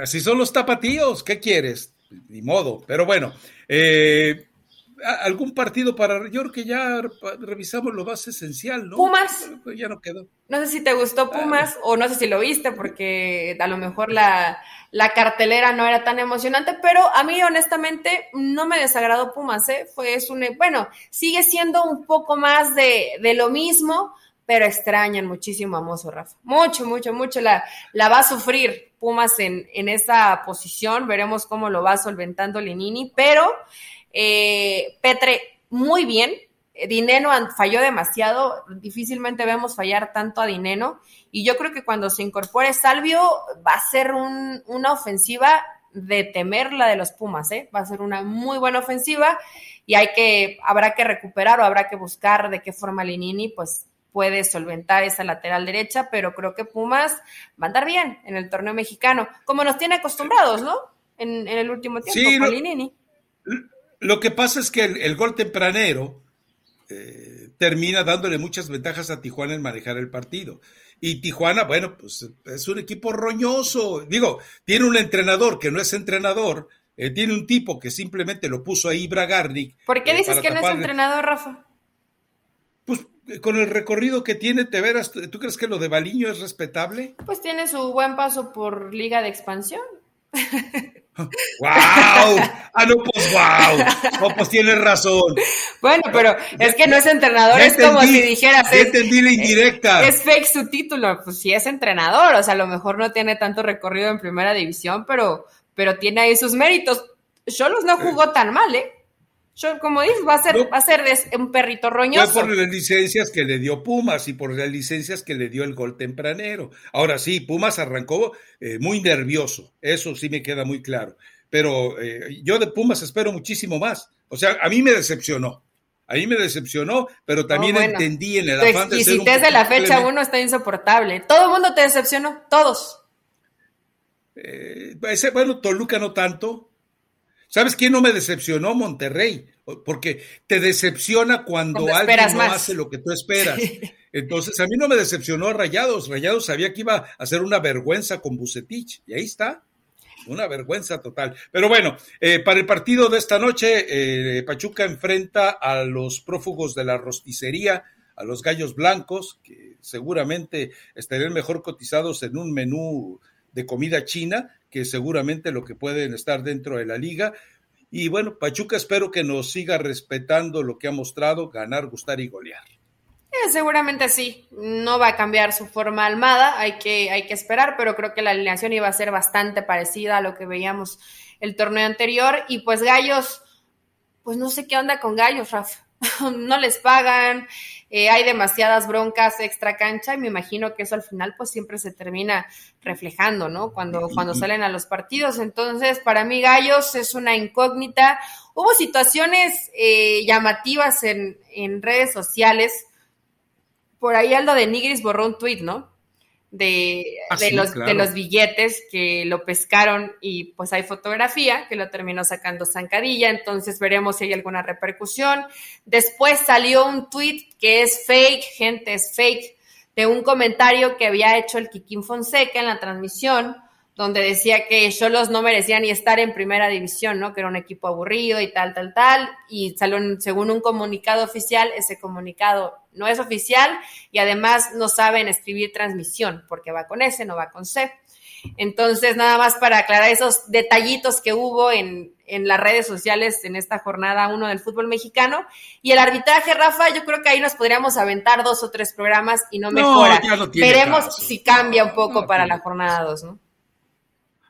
Así son los tapatíos, ¿qué quieres? Ni modo, pero bueno, eh, algún partido para. Yo creo que ya revisamos lo más esencial, ¿no? Pumas. Pues ya no quedó. No sé si te gustó Pumas o no sé si lo viste, porque a lo mejor la, la, cartelera no era tan emocionante, pero a mí honestamente no me desagradó Pumas, ¿eh? Fue es un. Bueno, sigue siendo un poco más de, de lo mismo, pero extrañan muchísimo a Mozo Rafa. Mucho, mucho, mucho. La, la va a sufrir Pumas en, en esa posición. Veremos cómo lo va solventando Lenini, pero. Eh, Petre, muy bien. Dineno falló demasiado, difícilmente vemos fallar tanto a Dineno. Y yo creo que cuando se incorpore Salvio va a ser una ofensiva de temer la de los Pumas, ¿eh? Va a ser una muy buena ofensiva y hay que, habrá que recuperar o habrá que buscar de qué forma Linini pues puede solventar esa lateral derecha, pero creo que Pumas va a andar bien en el torneo mexicano, como nos tiene acostumbrados, ¿no? En, el último tiempo con Linini. Lo que pasa es que el, gol tempranero eh, termina dándole muchas ventajas a Tijuana en manejar el partido. Y Tijuana, bueno, pues es un equipo roñoso. Digo, tiene un entrenador que no es entrenador, eh, tiene un tipo que simplemente lo puso ahí Bragarnik. ¿Por qué eh, dices que no es entrenador, Rafa? Pues con el recorrido que tiene, te verás, ¿tú crees que lo de Baliño es respetable? Pues tiene su buen paso por Liga de Expansión. ¡Wow! Ah, no, pues wow. No, pues tienes razón. Bueno, pero es que no es entrenador, es como si dijeras. Es, entendí la indirecta. Es, fake su título. Pues sí es entrenador, o sea, a lo mejor no tiene tanto recorrido en primera división, pero, pero tiene ahí sus méritos. Cholos no jugó tan mal, ¿eh? Yo, como dices, va a ser, va a ser un perrito roñoso. Fue por las licencias que le dio Pumas y por las licencias que le dio el gol tempranero. Ahora sí, Pumas arrancó eh, muy nervioso, eso sí me queda muy claro. Pero eh, yo de Pumas espero muchísimo más. O sea, a mí me decepcionó. A mí me decepcionó, pero también entendí en el afán de ser un de la fecha uno está insoportable. Todo el mundo te decepcionó, todos. Eh, bueno, Toluca no tanto, ¿Sabes quién no me decepcionó? Monterrey, porque te decepciona cuando, alguien no hace lo que tú esperas. Entonces, a mí no me decepcionó Rayados. Rayados sabía que iba a ser una vergüenza con Bucetich, y ahí está. Una vergüenza total. Pero bueno, eh, para el partido de esta noche, eh, Pachuca enfrenta a los prófugos de la rosticería, a los gallos blancos, que seguramente estarían mejor cotizados en un menú de comida china que seguramente lo que pueden estar dentro de la liga. Y bueno, Pachuca espero que nos siga respetando lo que ha mostrado, ganar, gustar y golear. Eh, seguramente sí, no va a cambiar su forma almada, hay que, hay que esperar, pero creo que la alineación iba a ser bastante parecida a lo que veíamos el torneo anterior. Y pues Gallos, pues no sé qué onda con Gallos, Rafa. no les pagan, eh, hay demasiadas broncas extra cancha y me imagino que eso al final pues siempre se termina reflejando, ¿no? Cuando, cuando salen a los partidos. Entonces, para mí Gallos es una incógnita. Hubo situaciones eh, llamativas en, en redes sociales. Por ahí Aldo de Nigris borró un tweet, ¿no? De, ah, los, de los billetes que lo pescaron y pues hay fotografía que lo terminó sacando Zancadilla, entonces veremos si hay alguna repercusión. Después salió un tweet que es fake, gente, es fake, de un comentario que había hecho el Kikín Fonseca en la transmisión, donde decía que Cholos no merecía ni estar en primera división, ¿no? Que era un equipo aburrido y tal, tal, tal. Y salió, según un comunicado oficial, ese comunicado no es oficial y además no saben escribir transmisión, porque va con S, no va con C. Entonces, nada más para aclarar esos detallitos que hubo en, en las redes sociales en esta jornada uno del fútbol mexicano. Y el arbitraje, Rafa, yo creo que ahí nos podríamos aventar dos o tres programas y no mejora. Veremos si cambia un poco para la jornada dos, ¿no?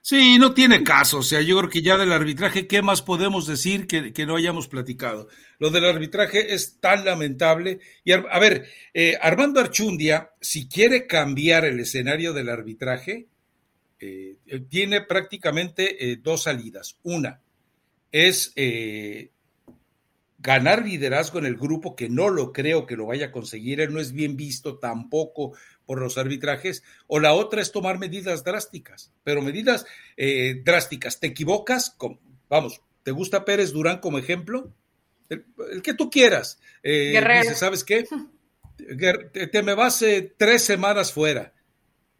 Sí, no tiene caso. O sea, yo creo que ya del arbitraje, ¿qué más podemos decir que, no hayamos platicado? Lo del arbitraje es tan lamentable. Y a, ver, eh, Armando Archundia, si quiere cambiar el escenario del arbitraje, eh, eh, tiene prácticamente dos salidas. Una es ganar liderazgo en el grupo, que no lo creo que lo vaya a conseguir, él no es bien visto tampoco por los arbitrajes, o la otra es tomar medidas drásticas, pero medidas eh, drásticas. ¿Te equivocas? vamos, ¿te gusta Pérez Durán como ejemplo? El, que tú quieras. Eh, dice, ¿sabes qué? Te, me vas eh, tres semanas fuera.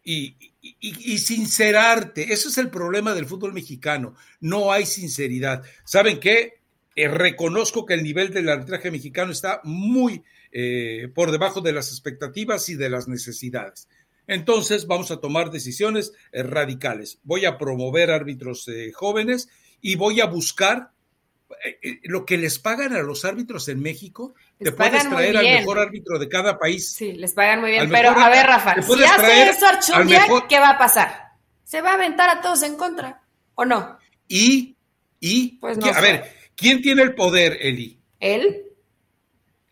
Y, y, sincerarte, ese es el problema del fútbol mexicano. No hay sinceridad. ¿Saben qué? reconozco que el nivel del arbitraje mexicano está muy eh, por debajo de las expectativas y de las necesidades. Entonces vamos a tomar decisiones eh, radicales. Voy a promover árbitros eh, jóvenes y voy a buscar lo que les pagan a los árbitros en México. te puedes traer al mejor árbitro de cada país. Sí, les pagan muy bien. Pero a ver, Rafa, si hace eso Archundia, ¿qué va a pasar? ¿Se va a aventar a todos en contra o no? Y, y, pues a ver, ¿quién tiene el poder, Eli? Él.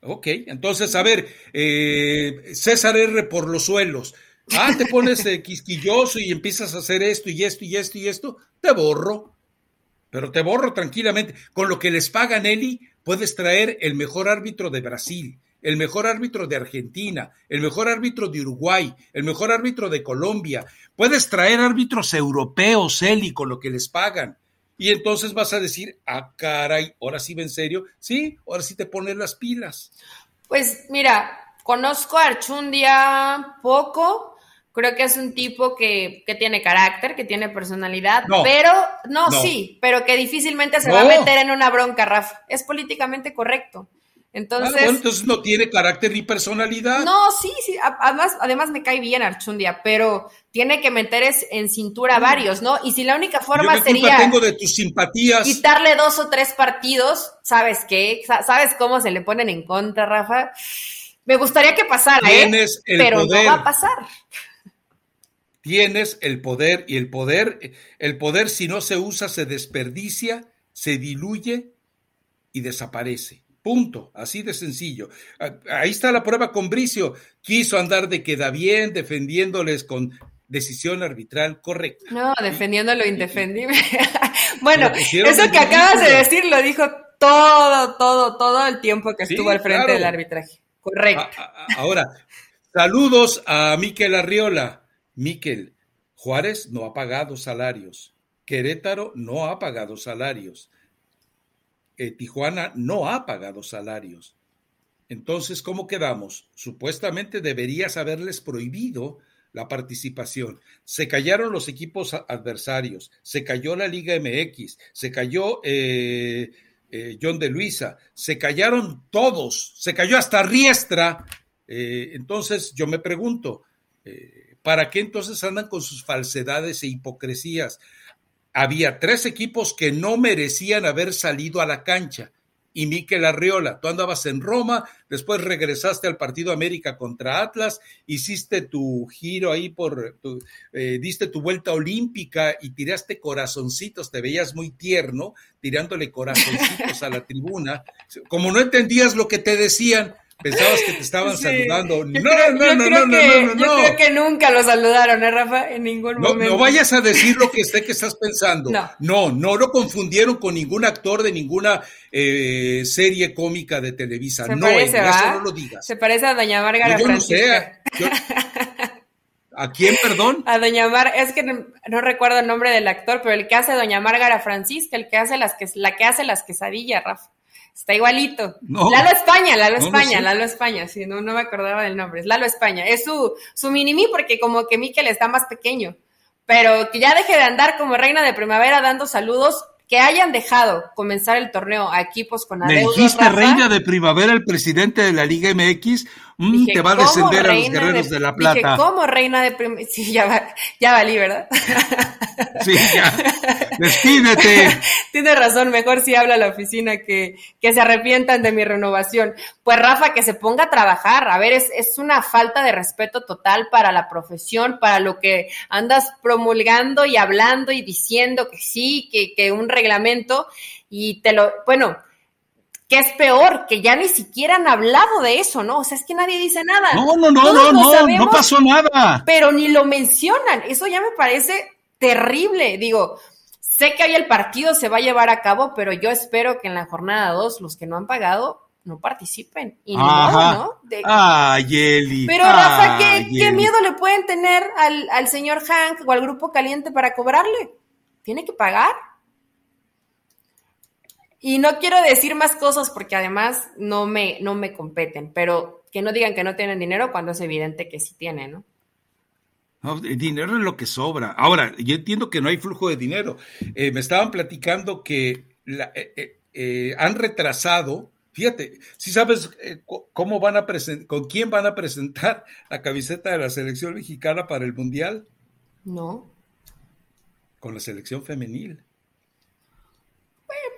Ok, entonces, a ver, eh, César R por los suelos. Ah, te pones eh, quisquilloso y empiezas a hacer esto y esto y esto y esto, te borro. Pero te borro tranquilamente. Con lo que les pagan, Eli, puedes traer el mejor árbitro de Brasil, el mejor árbitro de Argentina, el mejor árbitro de Uruguay, el mejor árbitro de Colombia. Puedes traer árbitros europeos, Eli, con lo que les pagan. Y entonces vas a decir, ah, caray, ahora sí va en serio. Sí, ahora sí te pones las pilas. Pues mira, conozco a Archundia poco. Creo que es un tipo que, tiene carácter, que tiene personalidad, pero no, sí, pero que difícilmente se va a meter en una bronca, Rafa. Es políticamente correcto. Entonces, ah, entonces no tiene carácter ni personalidad. No, sí, sí. Además, además me cae bien Archundia, pero tiene que meter en cintura varios, ¿no? Y si la única forma sería tengo de tus simpatías. quitarle dos o tres partidos, ¿sabes qué? ¿Sabes cómo se le ponen en contra, Rafa? Me gustaría que pasara, ¿eh? pero no va a pasar. Tienes el poder y el poder, el poder si no se usa se desperdicia, se diluye y desaparece. Punto, así de sencillo. Ahí está la prueba con Bricio. Quiso andar de queda bien, defendiéndoles con decisión arbitral correcta. No, defendiendo lo indefendible. bueno, eso que acabas de decir lo dijo todo, todo, todo el tiempo que estuvo al frente del arbitraje. Correcto. ahora, saludos a Miquel Arriola. Miquel, Juárez no ha pagado salarios. Querétaro no ha pagado salarios. Eh, Tijuana no ha pagado salarios. Entonces, ¿cómo quedamos? Supuestamente deberías haberles prohibido la participación. Se callaron los equipos adversarios, se cayó la Liga MX, se cayó eh, eh, John de Luisa, se callaron todos, se cayó hasta Riestra. entonces, yo me pregunto, ¿para qué entonces andan con sus falsedades e hipocresías? Había tres equipos que no merecían haber salido a la cancha. Y Miquel Arriola, tú andabas en Roma, después regresaste al partido América contra Atlas, hiciste tu giro ahí por, eh, diste tu vuelta olímpica y tiraste corazoncitos, te veías muy tierno, tirándole corazoncitos a la tribuna. Como no entendías lo que te decían, Pensabas que te estaban saludando. no, no, no, no, no, no, no, Yo creo que nunca lo saludaron, ¿eh, Rafa? En ningún momento. No vayas a decir lo que esté que estás pensando. No. no, no lo confundieron con ningún actor de ninguna eh, serie cómica de Televisa. no, eso no lo digas. Se parece a Doña Margarita yo no sé. ¿A quién, perdón? A Doña Mar, es que no, recuerdo el nombre del actor, pero el que hace Doña Márgara Francisca, el que hace las que, la que hace las quesadillas, Rafa. Está igualito. Lalo España, Lalo España, Lalo España, sí, no, no me acordaba del nombre. Es Lalo España. Es su, su mini porque como que Miquel está más pequeño. Pero que ya deje de andar como reina de primavera dando saludos que hayan dejado comenzar el torneo a equipos con adeudos. Me dijiste reina de primavera el presidente de la Liga MX, mm, te va a descender a los guerreros de, la plata. Dije, ¿cómo reina de primavera? Sí, ya, ya valí, ¿verdad? Sí, ya. Despídete. Tiene razón, mejor si habla la oficina que, que se arrepientan de mi renovación. Pues Rafa, que se ponga a trabajar. A ver, es, es una falta de respeto total para la profesión, para lo que andas promulgando y hablando y diciendo que sí, que, que un reglamento y te lo, bueno, que es peor, que ya ni siquiera han hablado de eso, ¿no? O sea, es que nadie dice nada. No, no, no, no, no, no pasó nada. Pero ni lo mencionan. Eso ya me parece terrible. Digo, sé que ahí el partido se va a llevar a cabo, pero yo espero que en la jornada 2 los que no han pagado no participen. Y no, ¿no? Ay, Pero Rafa, ¿qué, miedo le pueden tener al, al señor Hank o al grupo caliente para cobrarle? Tiene que pagar. Y no quiero decir más cosas porque además no me, no me competen, pero que no digan que no tienen dinero cuando es evidente que sí tienen, ¿no? No, dinero es lo que sobra. Ahora, yo entiendo que no hay flujo de dinero. Eh, me estaban platicando que eh, eh, han retrasado, fíjate, si sabes cómo van a presentar, con quién van a presentar la camiseta de la selección mexicana para el Mundial. No. Con la selección femenil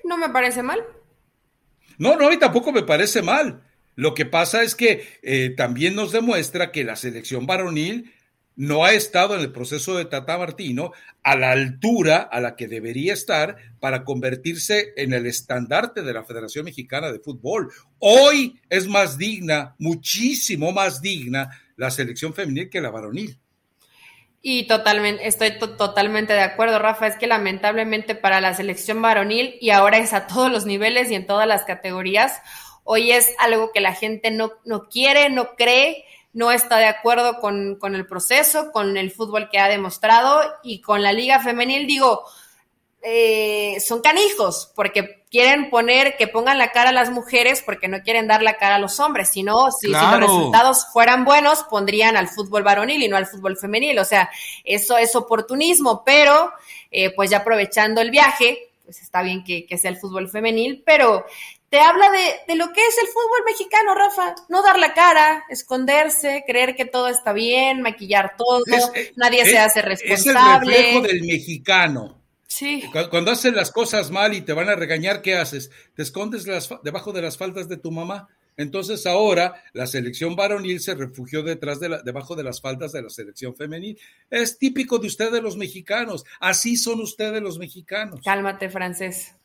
no me parece mal. No, no, y tampoco me parece mal. Lo que pasa es que eh, también nos demuestra que la selección varonil no ha estado en el proceso de Tata Martino a la altura a la que debería estar para convertirse en el estandarte de la Federación Mexicana de Fútbol. Hoy es más digna, muchísimo más digna la selección femenil que la varonil. Y totalmente, estoy totalmente de acuerdo, Rafa. Es que lamentablemente para la selección varonil, y ahora es a todos los niveles y en todas las categorías, hoy es algo que la gente no, no quiere, no cree, no está de acuerdo con, con el proceso, con el fútbol que ha demostrado y con la liga femenil. Digo, eh, son canijos, porque quieren poner que pongan la cara a las mujeres porque no quieren dar la cara a los hombres. Si no, si, los resultados fueran buenos, pondrían al fútbol varonil y no al fútbol femenil. O sea, eso es oportunismo, pero eh, pues ya aprovechando el viaje, pues está bien que, sea el fútbol femenil, pero te habla de, de, lo que es el fútbol mexicano, Rafa. No dar la cara, esconderse, creer que todo está bien, maquillar todo, nadie se hace responsable. Es el reflejo del mexicano. Sí. Cuando, haces las cosas mal y te van a regañar, ¿qué haces? Te escondes debajo de las faldas de tu mamá. Entonces ahora la selección varonil se refugió detrás de la, debajo de las faldas de la selección femenil. Es típico de ustedes los mexicanos. Así son ustedes los mexicanos. Cálmate, francés.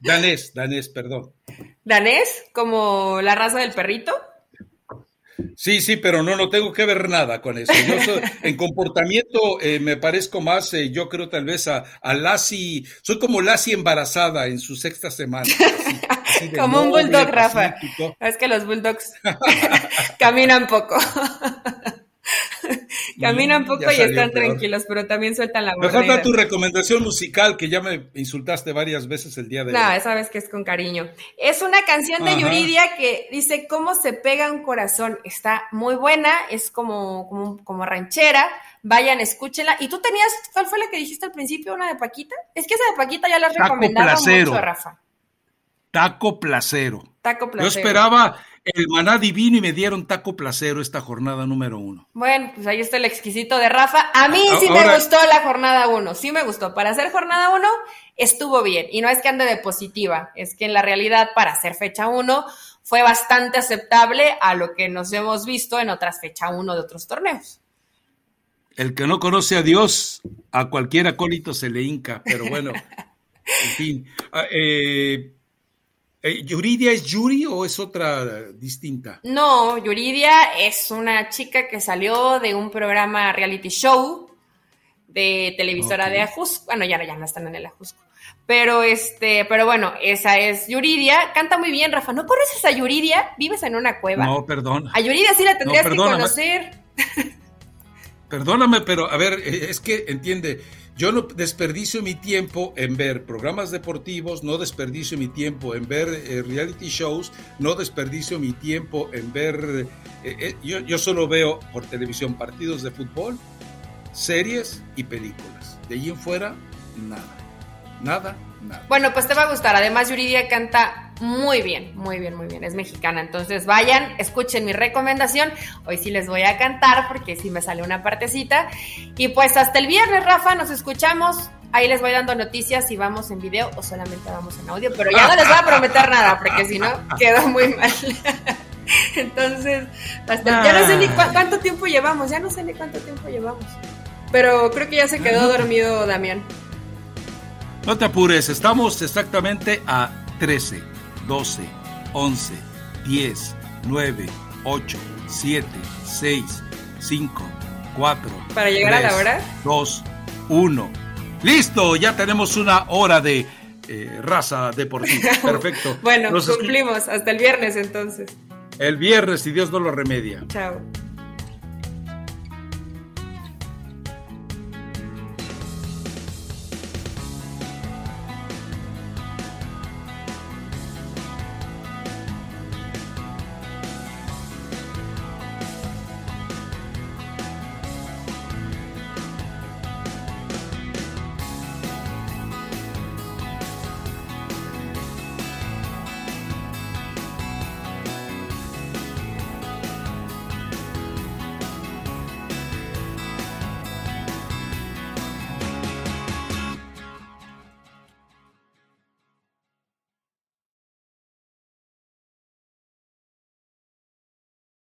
Danés, danés, perdón. ¿Danés? ¿Como la raza del perrito? Sí, sí, pero no, no tengo que ver nada con eso. Yo en comportamiento eh, me parezco más, eh, yo creo tal vez a, a Lassie, soy como Lassie embarazada en su sexta semana. como un bulldog, Rafa. Es que los bulldogs caminan poco. Caminan mm, poco y están tranquilos, pero también sueltan la Me falta tu recomendación musical, que ya me insultaste varias veces el día de hoy. No, esa vez que es con cariño. Es una canción de Yuridia que dice cómo se pega un corazón. Está muy buena, es como, como, como ranchera. Vayan, escúchenla. ¿Y tú tenías, cuál fue la que dijiste al principio, una de Paquita? Es que esa de Paquita ya la has recomendado mucho, Rafa. Taco Placero. Taco Placero. Yo esperaba el maná divino y me dieron taco placero esta jornada número uno. Bueno, pues ahí está el exquisito de Rafa. A mí sí me gustó la jornada uno, sí me gustó. Para hacer jornada uno estuvo bien. Y no es que ande de positiva, es que en la realidad para hacer fecha uno fue bastante aceptable a lo que nos hemos visto en otras fecha uno de otros torneos. El que no conoce a Dios, a cualquier acólito se le hinca, pero bueno, en fin. Ah, eh, ¿Yuridia es Yuri o es otra distinta? No, Yuridia es una chica que salió de un programa reality show de televisora de Ajusco. Bueno, ya no, ya no están en el Ajusco. Pero este, pero bueno, esa es Yuridia. Canta muy bien, Rafa. ¿No conoces a Yuridia? ¿Vives en una cueva? No, perdón. A Yuridia sí la tendrías que conocer. Perdóname, pero a ver, eh, es que entiende, yo no desperdicio mi tiempo en ver programas deportivos, no desperdicio mi tiempo en ver eh, reality shows, no desperdicio mi tiempo en ver, eh, yo, yo solo veo por televisión partidos de fútbol, series y películas. De allí en fuera, nada, nada, nada. Bueno, pues te va a gustar. Además, Yuridia canta muy bien, muy bien, muy bien. Es mexicana. Entonces vayan, escuchen mi recomendación. Hoy sí les voy a cantar porque sí me sale una partecita. Y pues hasta el viernes, Rafa, nos escuchamos. Ahí les voy dando noticias si vamos en video o solamente vamos en audio. Pero ya no les voy a prometer nada porque si no, quedó muy mal. Entonces, hasta, ya no sé ni cuánto tiempo llevamos. Ya no sé ni cuánto tiempo llevamos. Pero creo que ya se quedó dormido Damián. No te apures, estamos exactamente a 13 12, 11, 10, 9, 8, 7, 6, 5, 4. Para llegar a la hora. 2, 1. Listo, ya tenemos una hora de eh, raza deportiva. Perfecto. bueno, Nos cumplimos. Hasta el viernes entonces. El viernes, si Dios no lo remedia. Chao.